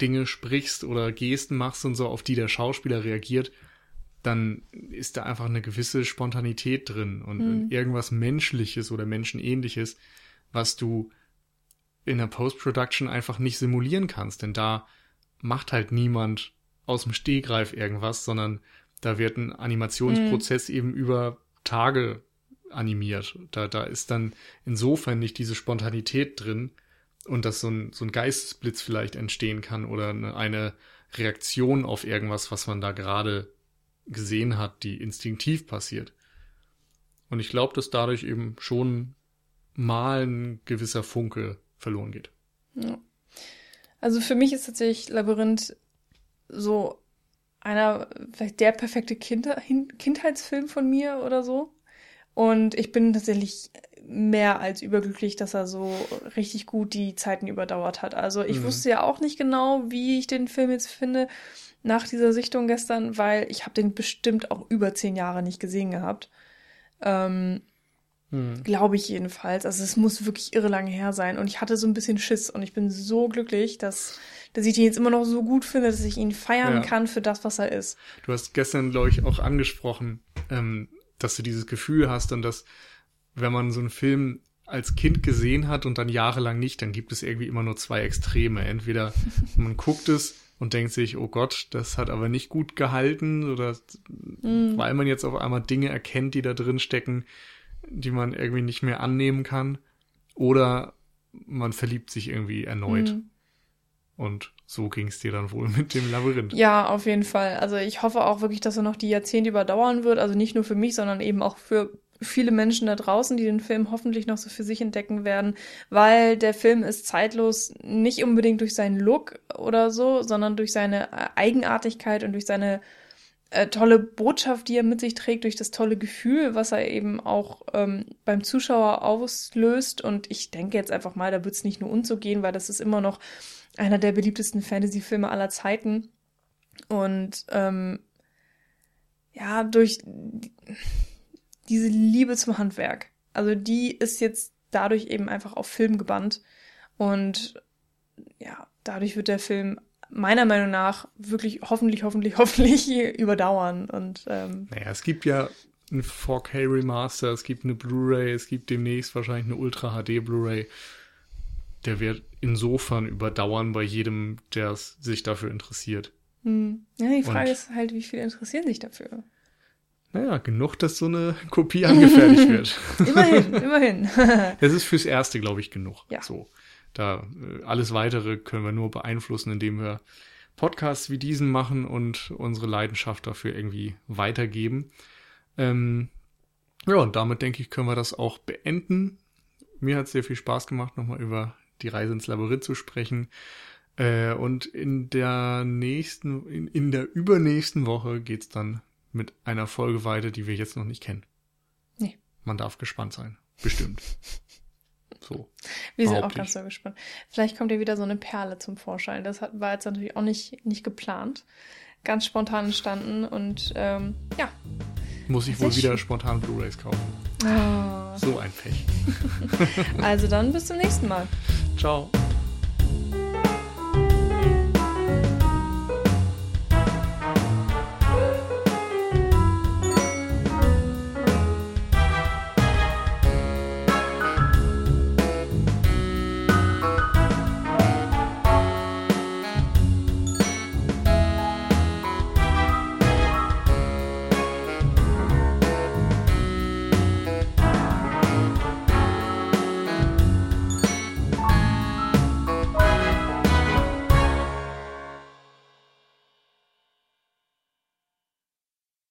Dinge sprichst oder Gesten machst und so, auf die der Schauspieler reagiert, dann ist da einfach eine gewisse Spontanität drin und mhm. irgendwas Menschliches oder Menschenähnliches, was du in der Post-Production einfach nicht simulieren kannst, denn da macht halt niemand aus dem Stehgreif irgendwas, sondern da wird ein Animationsprozess mhm. eben über Tage animiert. Da, da ist dann insofern nicht diese Spontanität drin und dass so ein, so ein Geistesblitz vielleicht entstehen kann oder eine, Reaktion auf irgendwas, was man da gerade gesehen hat, die instinktiv passiert. Und ich glaube, dass dadurch eben schon mal ein gewisser Funke verloren geht. Ja. Also für mich ist tatsächlich Labyrinth so einer, vielleicht der perfekte Kinder Kindheitsfilm von mir oder so. Und ich bin tatsächlich mehr als überglücklich, dass er so richtig gut die Zeiten überdauert hat. Also ich mhm. wusste ja auch nicht genau, wie ich den Film jetzt finde nach dieser Sichtung gestern, weil ich habe den bestimmt auch über zehn Jahre nicht gesehen gehabt. Ähm, hm. Glaube ich jedenfalls. Also es muss wirklich irre lange her sein. Und ich hatte so ein bisschen Schiss. Und ich bin so glücklich, dass, dass ich ihn jetzt immer noch so gut finde, dass ich ihn feiern ja. kann für das, was er ist. Du hast gestern, glaube ich, auch angesprochen, ähm, dass du dieses Gefühl hast und dass, wenn man so einen Film als Kind gesehen hat und dann jahrelang nicht, dann gibt es irgendwie immer nur zwei Extreme. Entweder man guckt es und denkt sich, oh Gott, das hat aber nicht gut gehalten oder mm. weil man jetzt auf einmal Dinge erkennt, die da drin stecken, die man irgendwie nicht mehr annehmen kann oder man verliebt sich irgendwie erneut. Mm. Und so ging es dir dann wohl mit dem Labyrinth. Ja, auf jeden Fall. Also ich hoffe auch wirklich, dass er noch die Jahrzehnte überdauern wird. Also nicht nur für mich, sondern eben auch für viele Menschen da draußen, die den Film hoffentlich noch so für sich entdecken werden, weil der Film ist zeitlos nicht unbedingt durch seinen Look oder so, sondern durch seine äh, Eigenartigkeit und durch seine äh, tolle Botschaft, die er mit sich trägt, durch das tolle Gefühl, was er eben auch ähm, beim Zuschauer auslöst. Und ich denke jetzt einfach mal, da wird es nicht nur uns so gehen, weil das ist immer noch einer der beliebtesten Fantasy-Filme aller Zeiten. Und ähm, ja, durch diese Liebe zum Handwerk. Also die ist jetzt dadurch eben einfach auf Film gebannt. Und ja, dadurch wird der Film meiner Meinung nach wirklich hoffentlich, hoffentlich, hoffentlich überdauern. Und ähm, naja, es gibt ja ein 4K Remaster, es gibt eine Blu-ray, es gibt demnächst wahrscheinlich eine Ultra HD Blu-ray. Der wird insofern überdauern bei jedem, der sich dafür interessiert. Hm. Ja, die Frage Und, ist halt, wie viele interessieren sich dafür? Naja, genug, dass so eine Kopie angefertigt wird. immerhin, immerhin. Es ist fürs Erste, glaube ich, genug. Ja. So. Da äh, alles weitere können wir nur beeinflussen, indem wir Podcasts wie diesen machen und unsere Leidenschaft dafür irgendwie weitergeben. Ähm, ja, und damit denke ich, können wir das auch beenden. Mir hat es sehr viel Spaß gemacht, nochmal über die Reise ins Labyrinth zu sprechen. Äh, und in der nächsten, in, in der übernächsten Woche geht's dann mit einer Folge weiter, die wir jetzt noch nicht kennen. Nee. Man darf gespannt sein. Bestimmt. So. Wir sind auch ganz so gespannt. Vielleicht kommt ja wieder so eine Perle zum Vorschein. Das hat, war jetzt natürlich auch nicht, nicht geplant. Ganz spontan entstanden und ähm, ja. Muss ich wohl wieder schön. spontan Blu-Rays kaufen. Oh. So ein Pech. also dann bis zum nächsten Mal. Ciao.